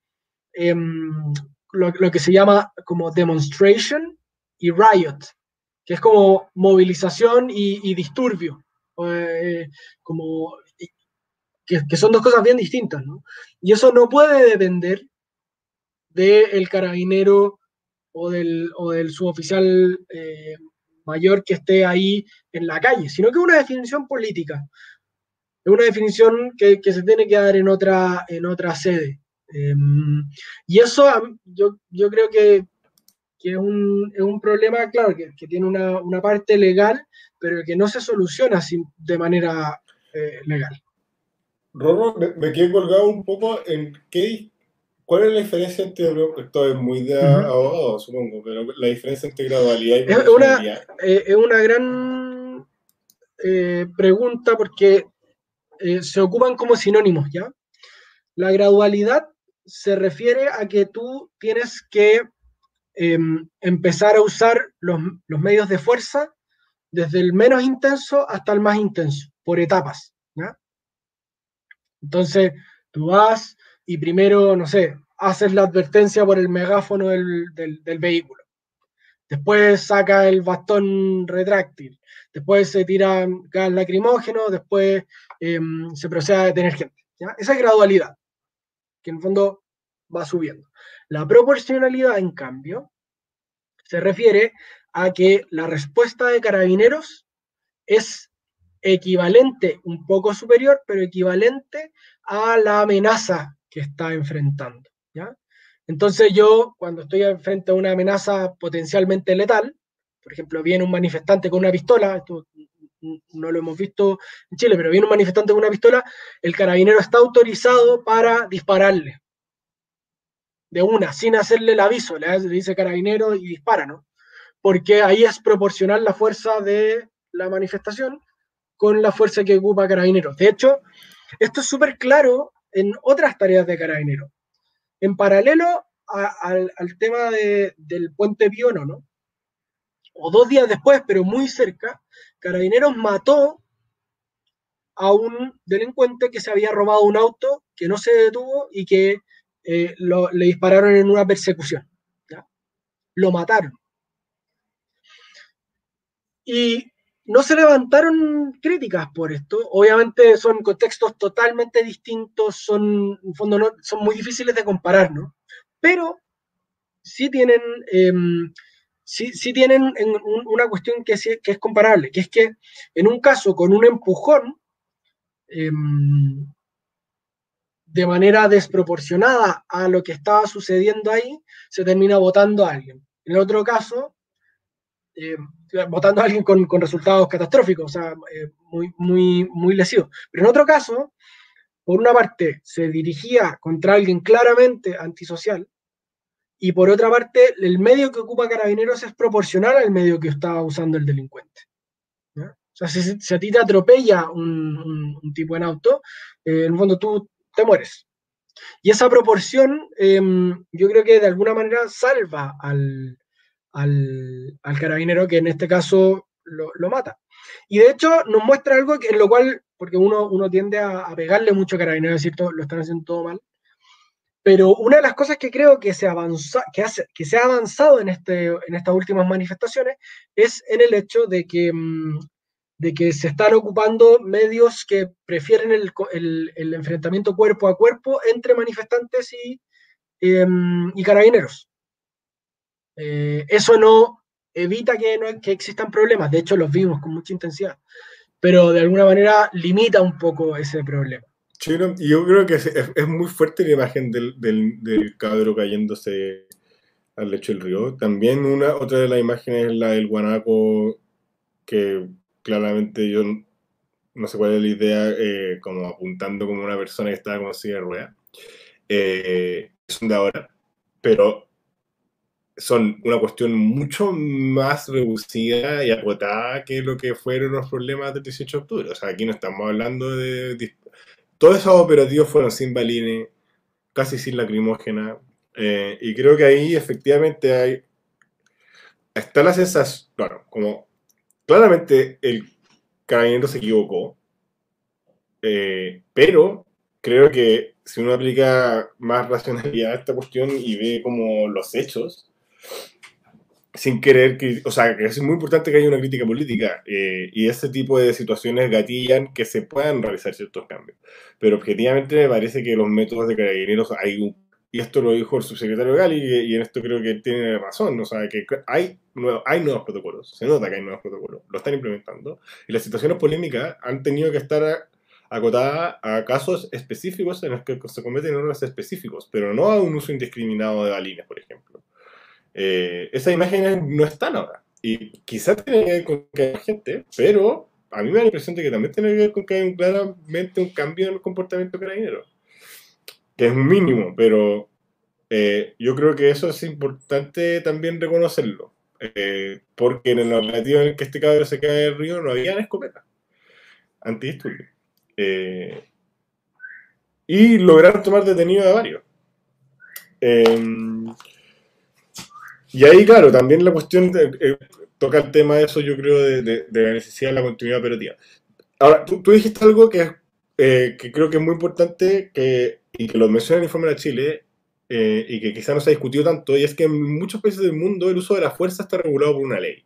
eh, lo, que se llama como demonstration y riot, que es como movilización y, y disturbio, eh, como, que, que, son dos cosas bien distintas, ¿no? Y eso no puede depender del carabinero o del, o del suboficial eh, mayor que esté ahí en la calle, sino que es una definición política, es una definición que, que, se tiene que dar en otra, en otra sede. Eh, y eso yo, yo creo que, que es, un, es, un, problema, claro, que, tiene una, una, parte legal, pero que no se soluciona sin, de manera eh, legal. Rorro, me, me, colgado un poco en qué, cuál es la diferencia entre, esto es muy de abogado, supongo, pero la diferencia entre gradualidad y es una, eh, es una gran eh, pregunta porque eh, se ocupan como sinónimos, ¿ya? La gradualidad se refiere a que tú tienes que eh, empezar a usar los, los, medios de fuerza desde el menos intenso hasta el más intenso, por etapas. ¿ya? Entonces, tú vas y primero, no sé, haces la advertencia por el megáfono del, del, vehículo. Después saca el bastón retráctil. Después se tira gas lacrimógeno. Después eh, se procede a detener gente. ¿ya? Esa es gradualidad, que en el fondo va subiendo. La proporcionalidad, en cambio, se refiere a que la respuesta de carabineros es equivalente, un poco superior, pero equivalente a la amenaza que está enfrentando. ¿ya? Entonces yo, cuando estoy frente a una amenaza potencialmente letal, por ejemplo, viene un manifestante con una pistola, esto no lo hemos visto en Chile, pero viene un manifestante con una pistola, el carabinero está autorizado para dispararle de una, sin hacerle el aviso, le dice carabinero y dispara, ¿no? Porque ahí es proporcional la fuerza de la manifestación con la fuerza que ocupa carabineros. De hecho, esto es súper claro en otras tareas de carabineros. En paralelo al, tema de, del puente Piono, ¿no? O dos días después, pero muy cerca, Carabineros mató a un delincuente que se había robado un auto, que no se detuvo y que eh, le dispararon en una persecución. Lo mataron. Y no se levantaron críticas por esto. Obviamente son contextos totalmente distintos, son, en fondo, son muy difíciles de comparar, ¿no? Pero sí tienen, eh, sí, sí, tienen una cuestión que, sí, que, es comparable, que es que en un caso con un empujón, eh, de manera desproporcionada a lo que estaba sucediendo ahí, se termina votando a alguien. En el otro caso, eh, votando a alguien con, resultados catastróficos, o sea, eh, muy, muy, muy lesivos. Pero en otro caso, por una parte, se dirigía contra alguien claramente antisocial, y por otra parte, el medio que ocupa Carabineros es proporcional al medio que estaba usando el delincuente. O sea, si, a ti te atropella un, un, un tipo en auto, eh, en el fondo tú te mueres. Y esa proporción, eh, yo creo que de alguna manera salva al, al, carabinero que en este caso lo, mata. Y de hecho nos muestra algo en lo cual, porque uno, uno tiende a, a pegarle mucho a carabineros, decir, todo, lo están haciendo todo mal, pero una de las cosas que creo que se, avanza, que que se ha avanzado en, este, en estas últimas manifestaciones es en el hecho de que, de que se están ocupando medios que prefieren el, enfrentamiento cuerpo a cuerpo entre manifestantes y, y carabineros. Eh, eso no evita que, no, que existan problemas, de hecho los vimos con mucha intensidad, pero de alguna manera limita un poco ese problema. Sí, yo creo que es, es, muy fuerte la imagen del, del, del cabro cayéndose al lecho del río. También una, otra de las imágenes es la del guanaco, que claramente yo no sé cuál es la idea, eh, como apuntando como una persona que estaba con de. Eh, son de ahora, pero son una cuestión mucho más reducida y acotada que lo que fueron los problemas del 18 de octubre. O sea, aquí no estamos hablando de... todos esos operativos fueron sin balines, casi sin lacrimógena, eh, y creo que ahí efectivamente hay... Está la sensación, claro, como claramente el carabinero se equivocó, eh, pero creo que si uno aplica más racionalidad a esta cuestión y ve como los hechos, sin querer, que, o sea, que es muy importante que haya una crítica política eh, y ese tipo de situaciones gatillan que se puedan realizar ciertos cambios. Pero objetivamente me parece que los métodos de carabineros hay un y esto lo dijo el subsecretario Gali, y, y, en esto creo que tiene razón, o sea, que hay, hay nuevos protocolos, se nota que hay nuevos protocolos, lo están implementando, y las situaciones polémicas han tenido que estar acotadas a casos específicos en los que se cometen errores específicos, pero no a un uso indiscriminado de balines, por ejemplo. Eh, esas imágenes no están ahora, y quizás tiene que ver con que hay gente, pero a mí me da la impresión de que también tiene que ver con que hay claramente un cambio en el comportamiento carabinero que es mínimo, pero eh, yo creo que eso es importante también reconocerlo. Eh, porque en el operativo en el que este cabrón se cae del río no había escopeta antidisturbios. Eh, y lograron tomar detenido a varios. Y ahí, claro, también la cuestión de, toca el tema de eso, yo creo, de, la necesidad de la continuidad operativa. Ahora, tú, tú dijiste algo que, que creo que es muy importante, que y que lo menciona el informe de Chile, eh, y que quizá no se ha discutido tanto, y es que en muchos países del mundo el uso de la fuerza está regulado por una ley.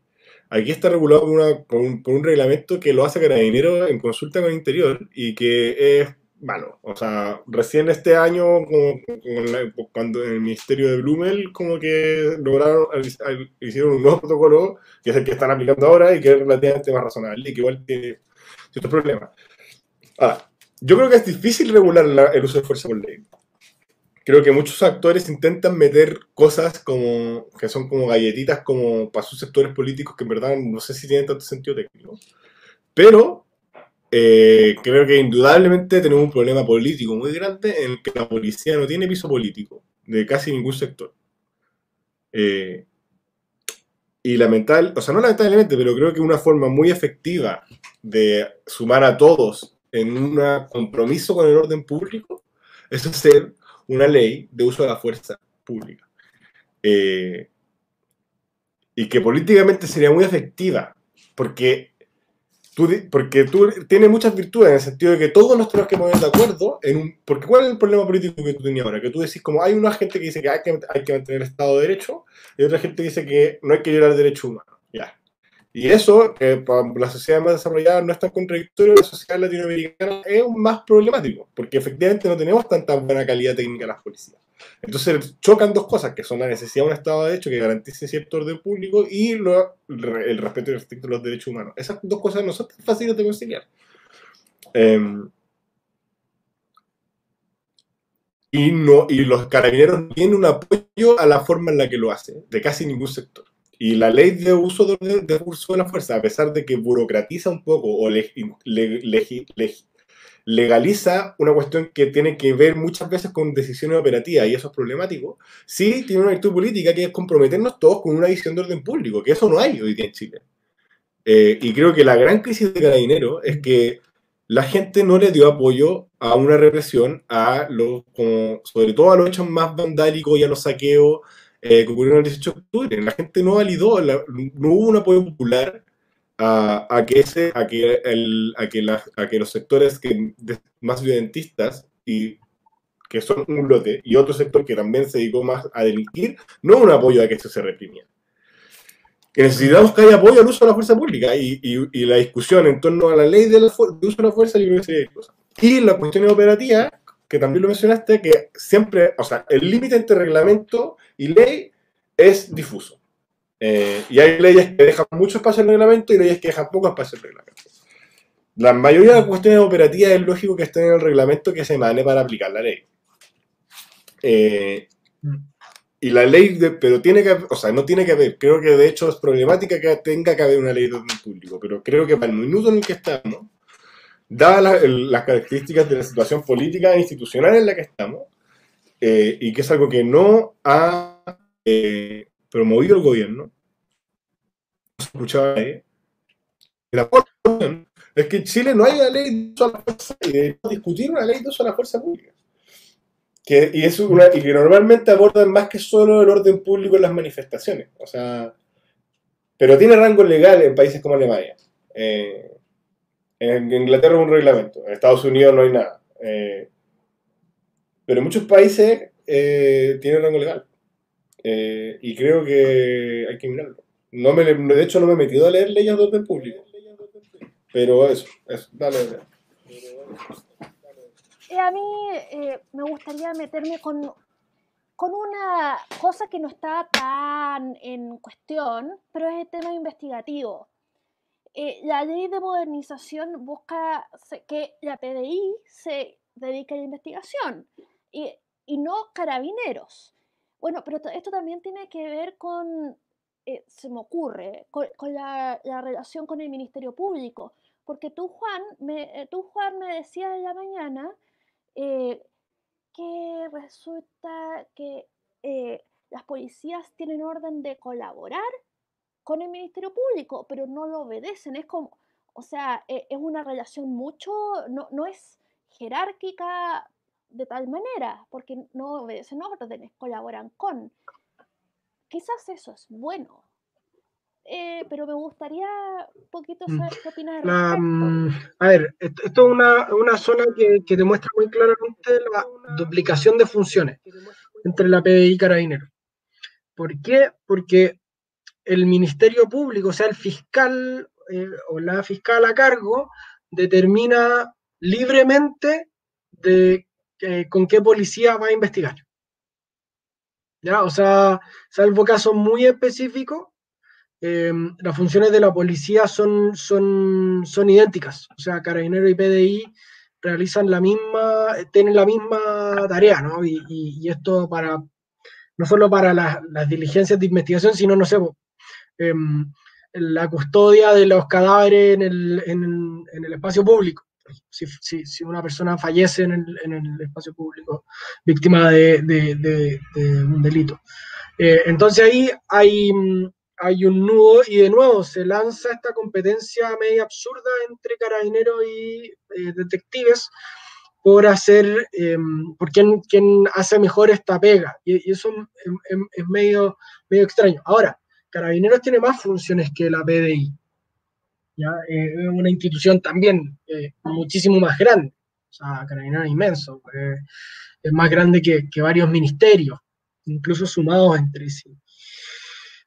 Aquí está regulado por, una, por, un, reglamento que lo hace Carabinero en consulta con el Interior y que es malo. O sea, recién este año, como, cuando en el Ministerio de Blumel, como que lograron, hicieron un nuevo protocolo, que es el que están aplicando ahora y que es relativamente más razonable y que igual tiene ciertos problemas. Ahora, yo creo que es difícil regular el uso de fuerza por ley. Creo que muchos actores intentan meter cosas como que son como galletitas como para sus sectores políticos que en verdad no sé si tienen tanto sentido técnico. Pero eh, creo que indudablemente tenemos un problema político muy grande en el que la policía no tiene piso político de casi ningún sector. Eh, y lamentable, o sea, no lamentablemente, pero creo que una forma muy efectiva de sumar a todos en un compromiso con el orden público es hacer una ley de uso de la fuerza pública. Eh, y que políticamente sería muy efectiva, porque tú, porque tú tienes muchas virtudes en el sentido de que todos nos tenemos que poner de acuerdo en un... Porque ¿cuál es el problema político que tú tenías ahora? Que tú decís como hay una gente que dice que hay que, hay que mantener el Estado de Derecho y otra gente que dice que no hay que violar derecho humano. Ya. Y eso, para la sociedad más desarrollada no es tan contradictorio, la sociedad latinoamericana es más problemático, porque efectivamente no tenemos tanta buena calidad técnica las policías. Entonces chocan dos cosas, que son la necesidad de un Estado de Derecho que garantice cierto orden público y el respeto y el respeto de los derechos humanos. Esas dos cosas no son tan fáciles de conciliar. Em, y, no, y los carabineros tienen un apoyo a la forma en la que lo hacen, de casi ningún sector. Y la ley de uso de, la fuerza, a pesar de que burocratiza un poco o legaliza una cuestión que tiene que ver muchas veces con decisiones operativas y eso es problemático, sí tiene una virtud política que es comprometernos todos con una visión de orden público, que eso no hay hoy día en Chile. Eh, y creo que la gran crisis de dinero es que la gente no le dio apoyo a una represión, a los, como, sobre todo a los hechos más vandálicos y a los saqueos, eh, que ocurrió el 18 de octubre. La gente no validó, no hubo un apoyo popular a, que, ese, a, que, el, a, que, a que los sectores que, más violentistas y que son un lote, y otro sector que también se dedicó más a delinquir, no un apoyo a que eso se reprimía. Que necesitamos que haya apoyo al uso de la fuerza pública y, y, la discusión en torno a la ley de, uso de la fuerza, yo creo que Y la cuestión operativa, que también lo mencionaste, que siempre, o sea, el límite entre reglamento y ley es difuso. Eh, y hay leyes que dejan mucho espacio al reglamento y leyes que dejan poco espacio al reglamento. la mayoría de las cuestiones operativas es lógico que estén en el reglamento que se emane para aplicar la ley. Eh, mm. y la ley, pero tiene que, o sea, no tiene que haber, creo que de hecho es problemática que tenga que haber una ley de orden público, pero creo que para el minuto en el que estamos, dadas las características de la situación política e institucional en la que estamos, eh, y que es algo que no ha eh, promovido el gobierno, escuchaba ahí, la es que en Chile no hay una ley de uso la fuerza y debemos discutir una ley de uso a la fuerza pública. Que, y, es y que normalmente abordan más que solo el orden público en las manifestaciones. O sea, pero tiene rango legal en países como Alemania. Eh, en Inglaterra hay un reglamento. En Estados Unidos no hay nada. Eh, pero en muchos países eh, tiene rango legal. Y creo que hay que mirarlo. No me, de hecho, no me he metido a leer leyes de orden público. Pero eso, eso dale. Eh, a mí eh, me gustaría meterme con, con una cosa que no está tan en cuestión, pero es el tema investigativo. Eh, la ley de modernización busca que la PDI se dedique a la investigación y, y no carabineros. Bueno, pero esto también tiene que ver con eh, se me ocurre, con, la, relación con el Ministerio Público. Porque tú, Juan, me, eh, tú, Juan, me decías en la mañana eh, que resulta que las policías tienen orden de colaborar con el Ministerio Público, pero no lo obedecen. Es como, o sea, es una relación mucho, no, no es jerárquica de tal manera, porque no obedecen órdenes, colaboran con quizás eso es bueno. Eh, pero me gustaría un poquito mm. saber qué opinas la, mm, A ver, esto, es una, una zona que, que, demuestra muy claramente la duplicación de funciones entre la PDI y Carabineros. ¿Por qué? Porque el Ministerio Público, o sea, el fiscal eh, o la fiscal a cargo, determina libremente de con qué policía va a investigar. ¿ya? O sea, salvo casos muy específicos, eh, las funciones de la policía son, son, son idénticas. O sea, Carabinero y PDI realizan la misma, tienen la misma tarea, ¿no? Y, esto para, no solo para las, diligencias de investigación, sino, no sé, em, la custodia de los cadáveres en el, en el espacio público si, una persona fallece en el, espacio público víctima de, un delito. Eh, entonces ahí hay, hay un nudo y de nuevo se lanza esta competencia media absurda entre carabineros y eh, detectives por hacer, em, por quién, hace mejor esta pega. Y, eso es, medio, medio extraño. Ahora, Carabineros tiene más funciones que la PDI. Eh, es una institución también eh, muchísimo más grande. O sea, Carabineros es inmenso. Eh, es más grande que, varios ministerios, incluso sumados entre sí.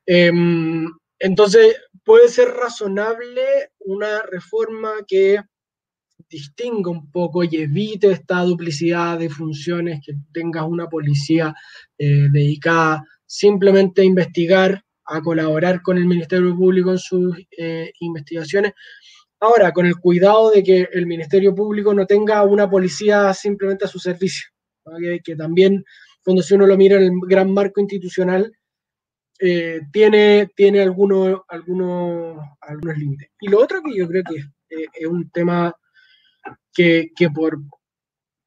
Em, entonces, puede ser razonable una reforma que distinga un poco y evite esta duplicidad de funciones, que tengas una policía dedicada simplemente a investigar a colaborar con el Ministerio Público en sus eh, investigaciones. Ahora, con el cuidado de que el Ministerio Público no tenga una policía simplemente a su servicio, que, también, cuando uno lo mira en el gran marco institucional, eh, tiene, tiene algunos, límites. Y lo otro que yo creo que eh, es un tema que, que por,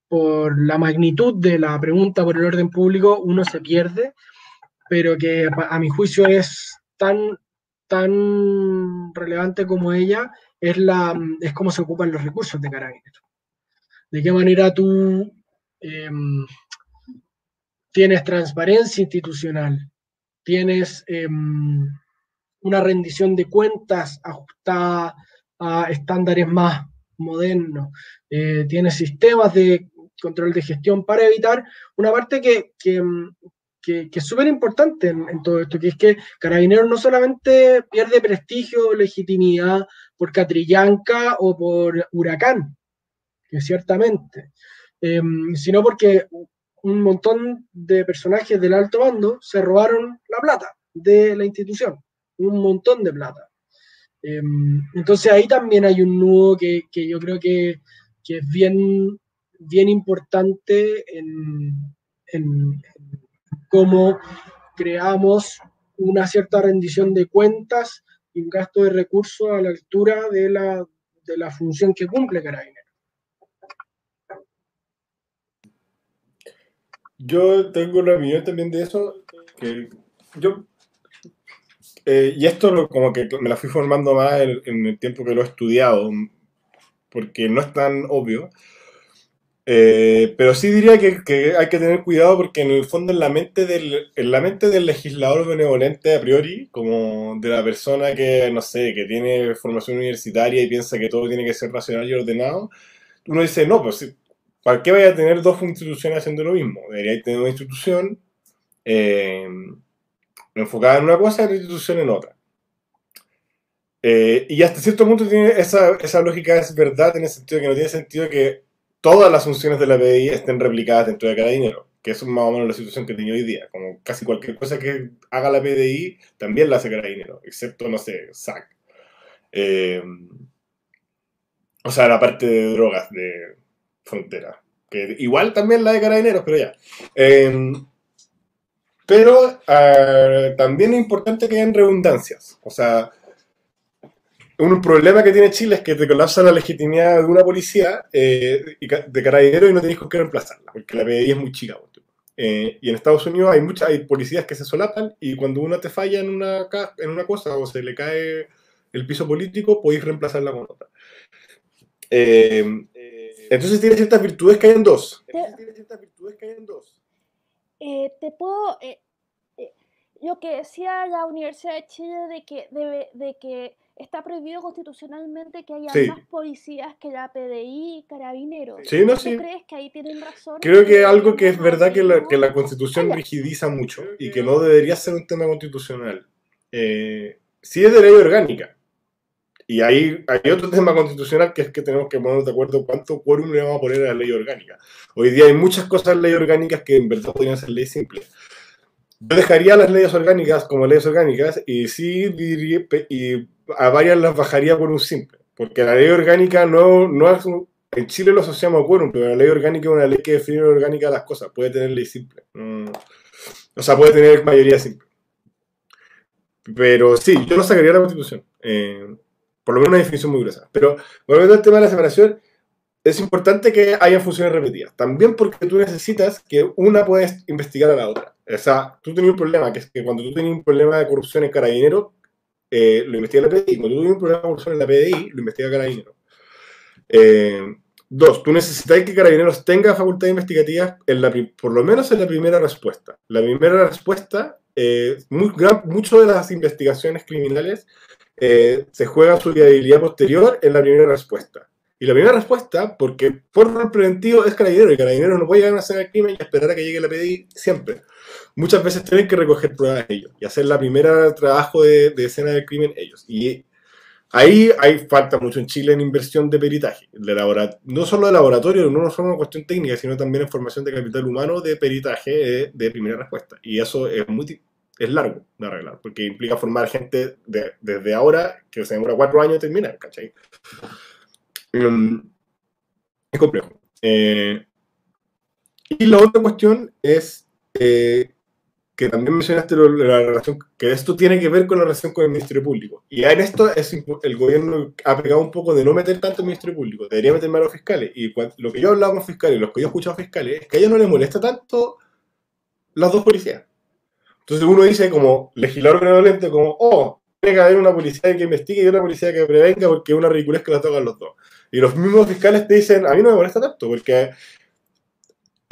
por la magnitud de la pregunta por el orden público uno se pierde, pero que a mi juicio es tan, tan relevante como ella, es, la, es cómo se ocupan los recursos de Carabineros. De qué manera tú em, tienes transparencia institucional, tienes em, una rendición de cuentas ajustada a estándares más modernos, eh, tienes sistemas de control de gestión para evitar una parte que, que, em, que, es súper importante en, todo esto, que es que Carabineros no solamente pierde prestigio o legitimidad por Catrillanca o por Huracán, que ciertamente, em, sino porque un montón de personajes del alto bando se robaron la plata de la institución, un montón de plata. Em, entonces ahí también hay un nudo que, yo creo que, es bien, bien importante en, cómo creamos una cierta rendición de cuentas y un gasto de recursos a la altura de la, de la función que cumple Carabinero. Yo tengo una opinión también de eso, yo eh, y esto como que me la fui formando más en, el tiempo que lo he estudiado, porque no es tan obvio. Eh, pero sí diría que, que, hay que tener cuidado porque en el fondo en la, mente del, en la mente del legislador benevolente a priori, como de la persona que, no sé, que tiene formación universitaria y piensa que todo tiene que ser racional y ordenado, uno dice, no, pues ¿para qué vaya a tener dos instituciones haciendo lo mismo? Debería tener una institución eh, enfocada en una cosa y la institución en otra. Eh, y hasta cierto punto tiene esa, esa, lógica es verdad en el sentido que no tiene sentido que todas las funciones de la PDI estén replicadas dentro de cada dinero, que es más o menos la situación que tiene hoy día. Como casi cualquier cosa que haga la PDI también la hace dinero, excepto, no sé, SAC. Eh, o sea, la parte de drogas de frontera. Que igual también la de carabineros, pero ya. Eh, pero uh, también es importante que hayan redundancias. O sea, un problema que tiene Chile es que te colapsa la legitimidad de una policía eh, de carabinero y no tenés con qué reemplazarla, porque la PDI es muy chica. Eh, y en Estados Unidos hay muchas hay policías que se solapan y cuando uno te falla en una, en una cosa o se le cae el piso político, podéis reemplazarla con otra. Eh, entonces tiene ciertas virtudes que hay en dos. Entonces tiene ciertas virtudes que hay en dos. Eh, te puedo, eh, eh, lo que decía la Universidad de Chile de que, de, que está prohibido constitucionalmente que haya más policías que la PDI y carabineros. Sí, no, ¿Tú crees que ahí tienen razón? Creo que algo que es verdad que la, que la constitución rigidiza mucho y que no debería ser un tema constitucional. sí es de ley orgánica, y ahí hay otro tema constitucional que es que tenemos que ponernos de acuerdo cuánto quórum le vamos a poner a la ley orgánica. Hoy día hay muchas cosas en ley orgánicas que en verdad podrían ser leyes simples. Yo dejaría las leyes orgánicas como leyes orgánicas y sí diría, y a varias las bajaría por un simple. Porque la ley orgánica no, no es en Chile lo asociamos a quórum, pero la ley orgánica es una ley que define orgánica las cosas. Puede tener ley simple. o sea, puede tener mayoría simple. Pero sí, yo no sacaría la constitución. Eh, por lo menos una definición muy gruesa. Pero volviendo al tema de la separación, es importante que haya funciones repetidas. También porque tú necesitas que una pueda investigar a la otra. O sea, tú tenías un problema, que es que cuando tú tenías un problema de corrupción en Carabinero, eh, lo investiga la PDI. Cuando tú tienes un problema de corrupción en la PDI, lo investiga Carabinero. Eh, dos, tú necesitas que Carabineros tenga facultades investigativas, en la, por lo menos en la primera respuesta. La primera respuesta, eh, muy, mucho de las investigaciones criminales eh, se juega su viabilidad posterior en la primera respuesta. Y la primera respuesta, porque por preventivo es carabinero y carabinero no puede llegar a una escena del crimen y esperar a que llegue la PDI siempre. Muchas veces tienen que recoger pruebas ellos y hacer la primera trabajo de, escena del crimen ellos. Y ahí hay falta mucho en Chile en inversión de peritaje. De no solo de laboratorio, no solo una cuestión técnica, sino también en formación de capital humano de peritaje de, de primera respuesta. Y eso es muy es largo de arreglar, porque implica formar gente desde ahora, que se demora cuatro años terminar, ¿cachai? Mm, es complejo. Eh, y la otra cuestión es eh, que también mencionaste la relación, que esto tiene que ver con la relación con el Ministerio Público. Y en esto es, el gobierno ha pegado un poco de no meter tanto el Ministerio Público, debería meter más a los fiscales. Y lo que yo he hablado con fiscales, los que yo he escuchado fiscales, es que a ellos no les molesta tanto las dos policías. Entonces uno dice como legislador benevolente, como, oh, tiene que haber una policía que investigue y una policía que prevenga porque es una ridiculez que la tocan los dos. Y los mismos fiscales te dicen, a mí no me molesta tanto, porque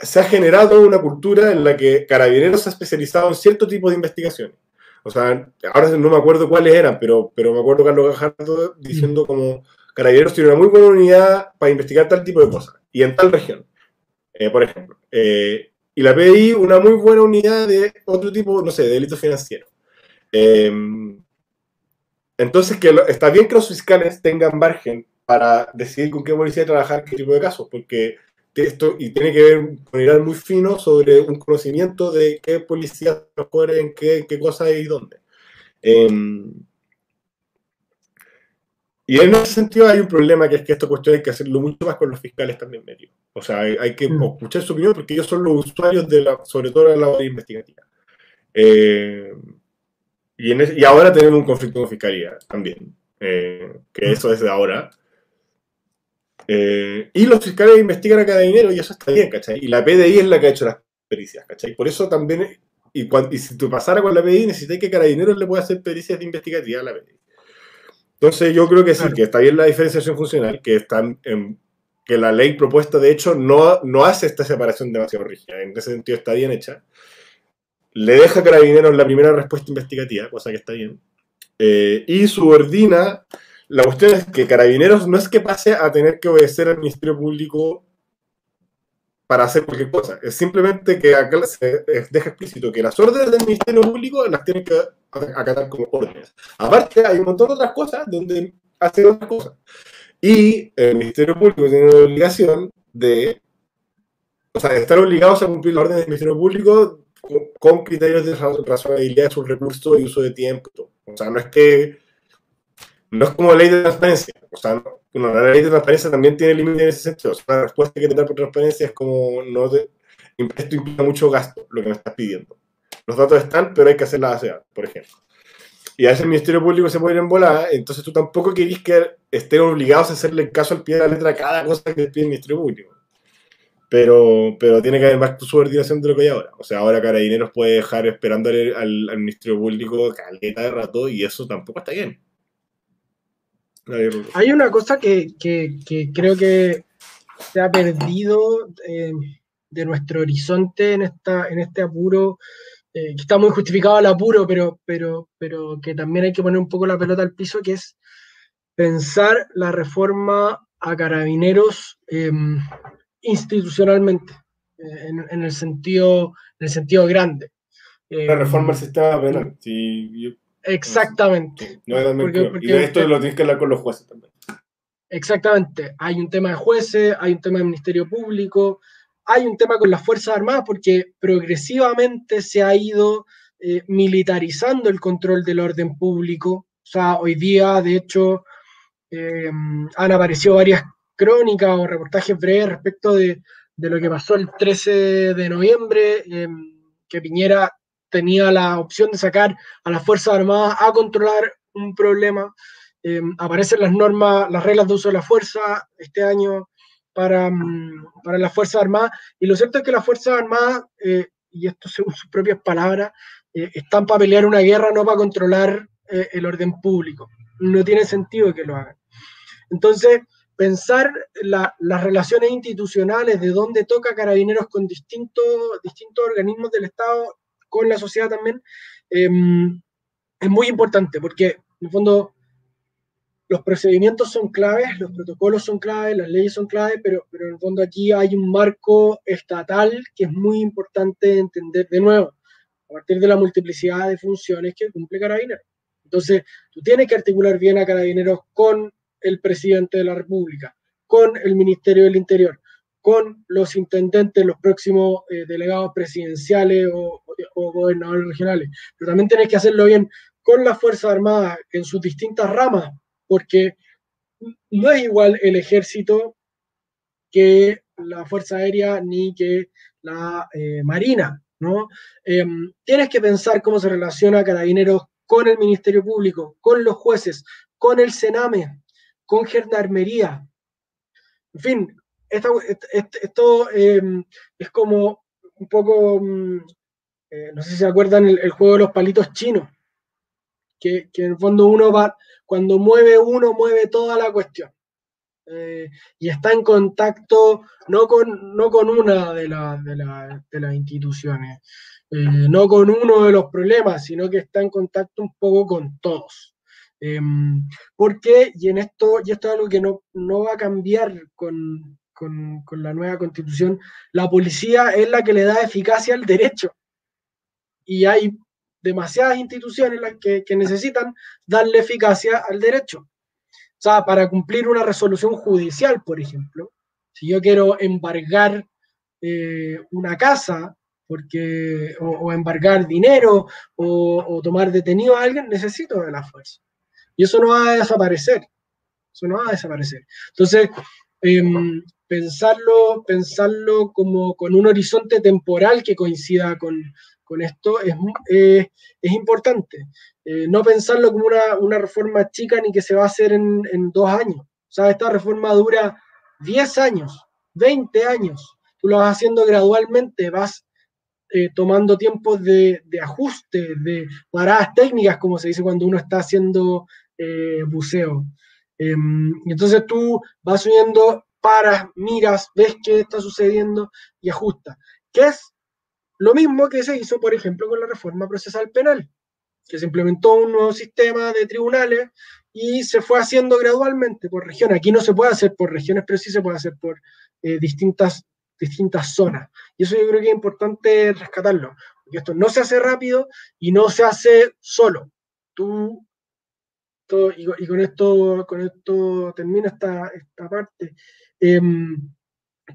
se ha generado una cultura en la que Carabineros se ha especializado en cierto tipo de investigaciones. O sea, ahora no me acuerdo cuáles eran, pero, pero me acuerdo Carlos Gajardo diciendo como Carabineros tiene una muy buena unidad para investigar tal tipo de cosas, y en tal región, eh, por ejemplo. Eh, y la PDI una muy buena unidad de otro tipo, no sé, de delito financiero. Em, entonces, que está bien que los fiscales tengan margen para decidir con qué policía trabajar, qué tipo de casos, porque esto y tiene que ver con mirar muy fino sobre un conocimiento de qué policía mejor en qué, qué cosa y dónde. Em, y en ese sentido hay un problema que es que esta cuestión hay que hacerlo mucho más con los fiscales también medio. O sea, hay, que mm. escuchar su opinión porque ellos son los usuarios de la, sobre todo de la labor investigativa. Eh, y, en y, ahora tenemos un conflicto con fiscalía también, eh, que mm. eso es de ahora. Eh, y los fiscales investigan a cada dinero y eso está bien, ¿cachai? Y la PDI es la que ha hecho las pericias, ¿cachai? Por eso también, y, cuando, y si tú pasara con la PDI, necesitas que Carabineros le pueda hacer pericias de investigativa a la PDI. Entonces yo creo que sí, que está bien la diferenciación funcional, que están que la ley propuesta de hecho no, no hace esta separación demasiado rígida, en ese sentido está bien hecha. Le deja a Carabineros la primera respuesta investigativa, cosa que está bien, eh, y subordina la cuestión es que Carabineros no es que pase a tener que obedecer al Ministerio Público para hacer cualquier cosa. Es simplemente que acá se deja explícito que las órdenes del Ministerio Público las tienen que acatar como órdenes. Aparte, hay un montón de otras cosas donde hace otras cosas. Y el Ministerio Público tiene la obligación de, o sea, estar obligados a cumplir las órdenes del Ministerio Público con, criterios de razonabilidad de sus recursos y uso de tiempo. O sea, no es que no es como la ley de transparencia. O sea, la ley de transparencia también tiene límites en ese sentido. O sea, la respuesta que te da por transparencia es como, no te, esto implica mucho gasto, lo que me estás pidiendo. Los datos están, pero hay que hacer la base por ejemplo. Y a veces el Ministerio Público se puede ir en volada, entonces tú tampoco querís que estén obligados a hacerle caso al pie de la letra a cada cosa que pide el Ministerio Público. Pero, pero tiene que haber más subordinación de lo que hay ahora. O sea, ahora Carabineros puede dejar esperando al, al Ministerio Público caleta de rato y eso tampoco está bien. Hay una cosa que, creo que se ha perdido eh, de nuestro horizonte en, esta, en este apuro, eh, que está muy justificado el apuro, pero, pero, pero que también hay que poner un poco la pelota al piso, que es pensar la reforma a carabineros em, institucionalmente, eh, en, el sentido, en el sentido grande. La reforma al sistema penal. Sí, Exactamente. No, y de esto lo tienes que hablar con los jueces también. Exactamente. Hay un tema de jueces, hay un tema de Ministerio Público, hay un tema con las Fuerzas Armadas porque progresivamente se ha ido eh, militarizando el control del orden público. O sea, hoy día, de hecho, eh, han aparecido varias crónicas o reportajes breves respecto de, lo que pasó el 13 de noviembre, eh, que Piñera tenía la opción de sacar a las Fuerzas Armadas a controlar un problema. Em, aparecen las normas, las reglas de uso de la fuerza este año para, mm, para las Fuerzas Armadas. Y lo cierto es que las Fuerzas Armadas, eh, y esto según sus propias palabras, eh, están para pelear una guerra, no para controlar eh, el orden público. No tiene sentido que lo hagan. Entonces, pensar las relaciones institucionales, de dónde toca carabineros con distintos, distintos organismos del Estado, con la sociedad también, em, es muy importante porque en el fondo los procedimientos son claves, los protocolos son claves, las leyes son claves, pero, pero en el fondo aquí hay un marco estatal que es muy importante entender de nuevo, a partir de la multiplicidad de funciones que cumple Carabineros. Entonces, tú tienes que articular bien a Carabineros con el presidente de la República, con el Ministerio del Interior, con los intendentes, los próximos eh, delegados presidenciales o, gobernadores regionales. Pero también tenés que hacerlo bien con las Fuerzas Armadas en sus distintas ramas, porque no es igual el ejército que la Fuerza Aérea ni que la eh, Marina, ¿no? Em, tienes que pensar cómo se relaciona Carabineros con el Ministerio Público, con los jueces, con el Sename, con Gendarmería. En fin, esto em, es como un poco, mm, eh, no sé si se acuerdan el, juego de los palitos chinos, que, en el fondo uno va, cuando mueve uno, mueve toda la cuestión. Eh, y está en contacto no con, no con una de, de, las instituciones, eh, no con uno de los problemas, sino que está en contacto un poco con todos. Em, porque, y en esto, y esto es algo que no, no va a cambiar con, con, la nueva constitución, la policía es la que le da eficacia al derecho. Y hay demasiadas instituciones las que, necesitan darle eficacia al derecho. O sea, para cumplir una resolución judicial, por ejemplo, si yo quiero embargar eh, una casa, porque, o, embargar dinero, o, o, tomar detenido a alguien, necesito de la fuerza. Y eso no va a desaparecer. eso no va a desaparecer. Entonces, em, pensarlo, pensarlo como con un horizonte temporal que coincida con, esto es, es importante. Eh, no pensarlo como una, reforma chica ni que se va a hacer en, dos años. O sea, esta reforma dura 10 años, 20 años. Tú lo vas haciendo gradualmente, vas eh, tomando tiempos de, ajuste, de paradas técnicas, como se dice cuando uno está haciendo eh, buceo. Em, entonces tú vas subiendo, paras, miras, ves qué está sucediendo y ajustas. Que es lo mismo que se hizo, por ejemplo, con la reforma procesal penal, que se implementó un nuevo sistema de tribunales y se fue haciendo gradualmente por región. Aquí no se puede hacer por regiones, pero sí se puede hacer por eh, distintas distintas zonas. Y eso yo creo que es importante rescatarlo, porque esto no se hace rápido y no se hace solo. Tú, y, con esto, con esto termino esta, esta parte. Em,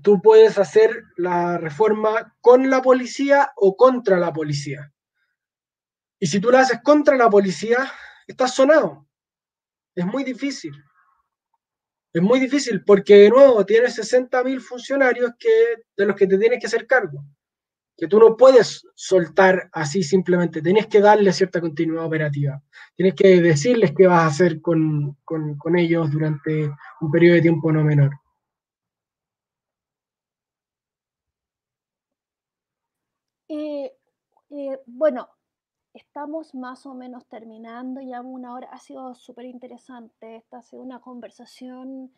tú puedes hacer la reforma con la policía o contra la policía. Y si tú la haces contra la policía, estás sonado. Es muy difícil. Es muy difícil porque, de nuevo, tienes 60.000 funcionarios que, de los que te tienes que hacer cargo. Que tú no puedes soltar así simplemente. Tienes que darle cierta continuidad operativa. Tienes que decirles qué vas a hacer con, ellos durante un periodo de tiempo no menor. Eh, eh, bueno, estamos más o menos terminando, ya una hora, ha sido súper interesante, esta ha sido una conversación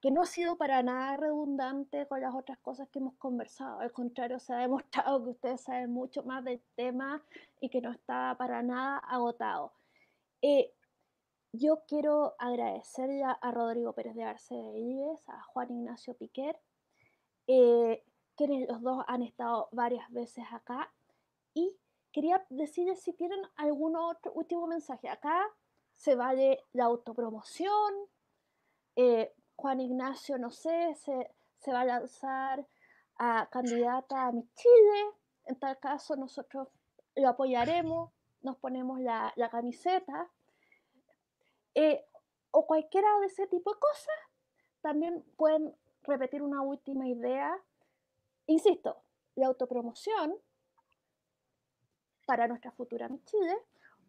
que no ha sido para nada redundante con las otras cosas que hemos conversado, al contrario, se ha demostrado que ustedes saben mucho más del tema y que no está para nada agotado. Eh, yo quiero agradecerle a Rodrigo Pérez de Arce de Ives, a Juan Ignacio Piquer, eh, quienes los dos han estado varias veces acá y quería decirles si tienen algún otro último mensaje. Acá se vale la autopromoción. Eh, Juan Ignacio, no sé, se, va a lanzar a candidata a mi Chile. En tal caso, nosotros lo apoyaremos, nos ponemos la, camiseta. Eh, o cualquiera de ese tipo de cosas. También pueden repetir una última idea. Insisto, la autopromoción para nuestra futura Chile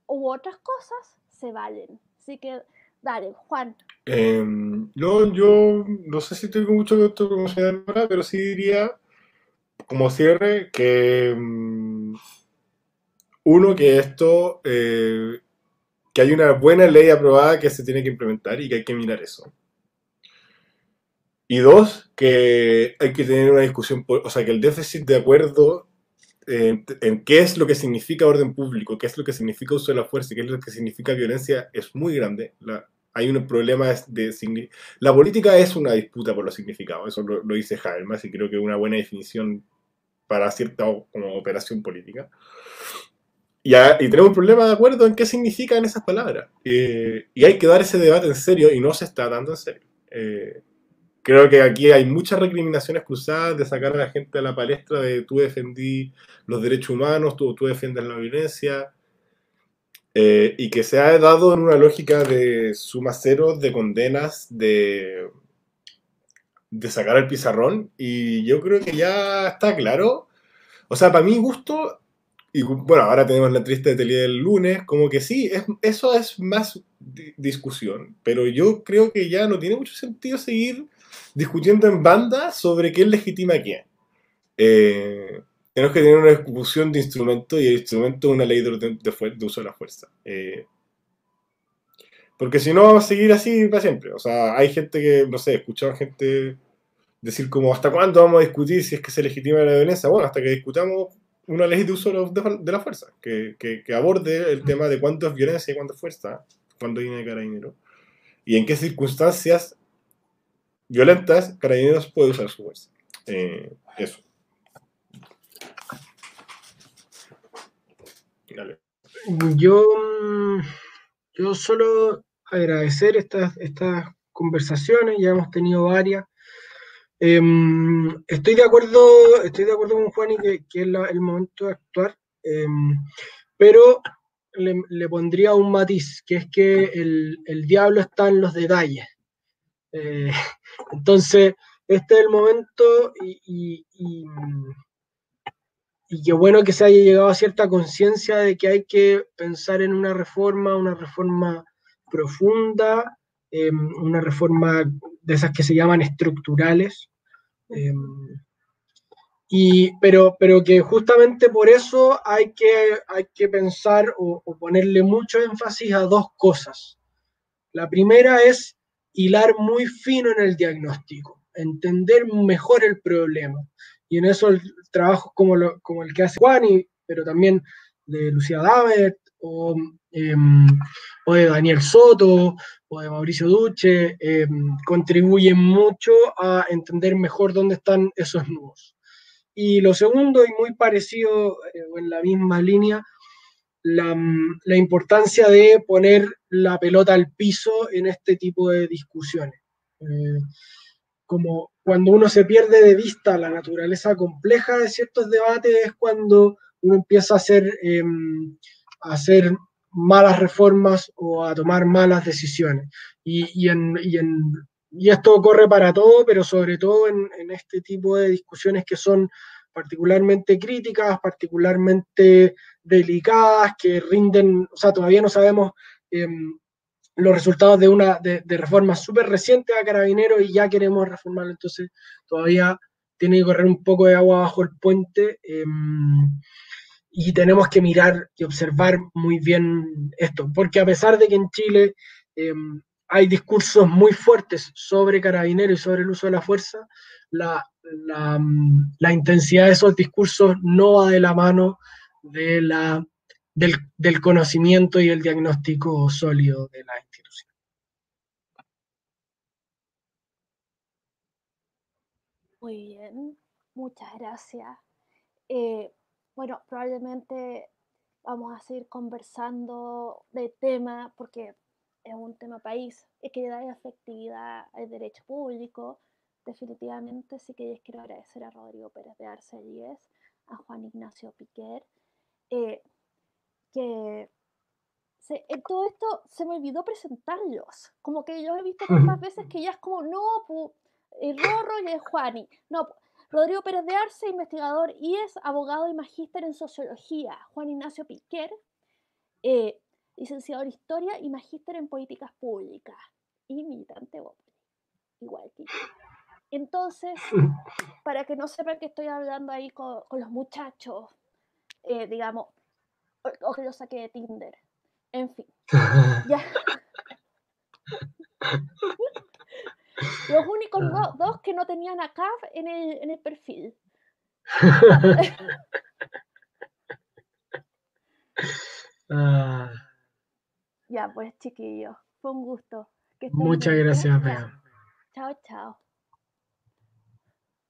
u otras cosas se valen. Así que, dale, Juan. Em, no, yo no sé si tengo mucho que promocionar ahora, pero sí diría, como cierre, que mm, uno, que esto, eh, que hay una buena ley aprobada que se tiene que implementar y que hay que mirar eso. Y dos, que hay que tener una discusión, o sea, que el déficit de acuerdo en, qué es lo que significa orden público, qué es lo que significa uso de la fuerza, qué es lo que significa violencia, es muy grande. hay un problema de... La política es una disputa por los significados, eso lo, dice Habermas y creo que es una buena definición para cierta como operación política. Y, y, tenemos un problema de acuerdo en qué significan esas palabras. Eh, y hay que dar ese debate en serio y no se está dando en serio. Eh, creo que aquí hay muchas recriminaciones cruzadas de sacar a la gente a la palestra de tú defendí los derechos humanos, tú, tú defiendes la violencia, eh, y que se ha dado en una lógica de suma cero, de condenas, de, de sacar el pizarrón, y yo creo que ya está claro. O sea, para mi gusto, y bueno, ahora tenemos la triste tele del lunes, como que sí, es, eso es más discusión, pero yo creo que ya no tiene mucho sentido seguir discutiendo en banda sobre quién legitima a quién. Eh, tenemos que tener una discusión de instrumento y el instrumento es una ley de, de, uso de la fuerza. Eh, porque si no, vamos a seguir así para siempre. O sea, hay gente que, no sé, escuchaba gente decir como, ¿hasta cuándo vamos a discutir si es que se legitima la violencia? Bueno, hasta que discutamos una ley de uso de, la fuerza, que, que, aborde el tema de cuánto es violencia y cuánto es fuerza, cuándo viene de carabinero, y en qué circunstancias violentas, Carabineros puede usar su fuerza. Eh, eso. Yo, yo solo agradecer estas, estas conversaciones, ya hemos tenido varias. Em, estoy de acuerdo, estoy de acuerdo con Juan y que, es el momento de actuar, em, pero le, pondría un matiz, que es que el, el diablo está en los detalles. Eh, entonces, este es el momento y, y, qué bueno que se haya llegado a cierta conciencia de que hay que pensar en una reforma, una reforma profunda, em, una reforma de esas que se llaman estructurales. Em, y, pero, pero que justamente por eso hay que, hay que pensar o, ponerle mucho énfasis a dos cosas. La primera es hilar muy fino en el diagnóstico, entender mejor el problema. Y en eso el trabajo como, como el que hace Juan, pero también de Lucía Davet o, em, de Daniel Soto o de Mauricio Duche, em, contribuyen mucho a entender mejor dónde están esos nudos. Y lo segundo, y muy parecido eh, en la misma línea, la, importancia de poner la pelota al piso en este tipo de discusiones. Eh, como cuando uno se pierde de vista la naturaleza compleja de ciertos debates, es cuando uno empieza a hacer, em, a hacer malas reformas o a tomar malas decisiones. Y, en, y esto corre para todo, pero sobre todo en, este tipo de discusiones que son particularmente críticas, particularmente delicadas, que rinden, o sea, todavía no sabemos em, los resultados de una de, reforma súper reciente a Carabineros y ya queremos reformarlo, entonces todavía tiene que correr un poco de agua bajo el puente em, y tenemos que mirar y observar muy bien esto, porque a pesar de que en Chile em, hay discursos muy fuertes sobre carabineros y sobre el uso de la fuerza, la, intensidad de esos discursos no va de la mano de la, del, conocimiento y el diagnóstico sólido de la institución. Muy bien, muchas gracias. Eh, bueno, probablemente vamos a seguir conversando de tema porque es un tema país, equidad y efectividad al derecho público. Definitivamente sí que quiero agradecer a Rodrigo Pérez de Arcelíes, a Juan Ignacio Piquer, eh, que en todo esto se me olvidó presentarlos. Como que yo he visto tantas veces que ya es como, no, el Rorro y el Juani. No, Rodrigo Pérez de Arce, investigador y es abogado y magíster en sociología. Juan Ignacio Piquer, eh, licenciado en Historia y magíster en Políticas Públicas y militante igual que yo. Entonces, para que no sepan que estoy hablando ahí con, los muchachos, eh, digamos, o, que lo saqué de Tinder. En fin. ya. Los únicos dos que no tenían acá en el, en el perfil. ah. Ya, pues chiquillos, fue un gusto. Muchas gracias, Bea. Chao, chao.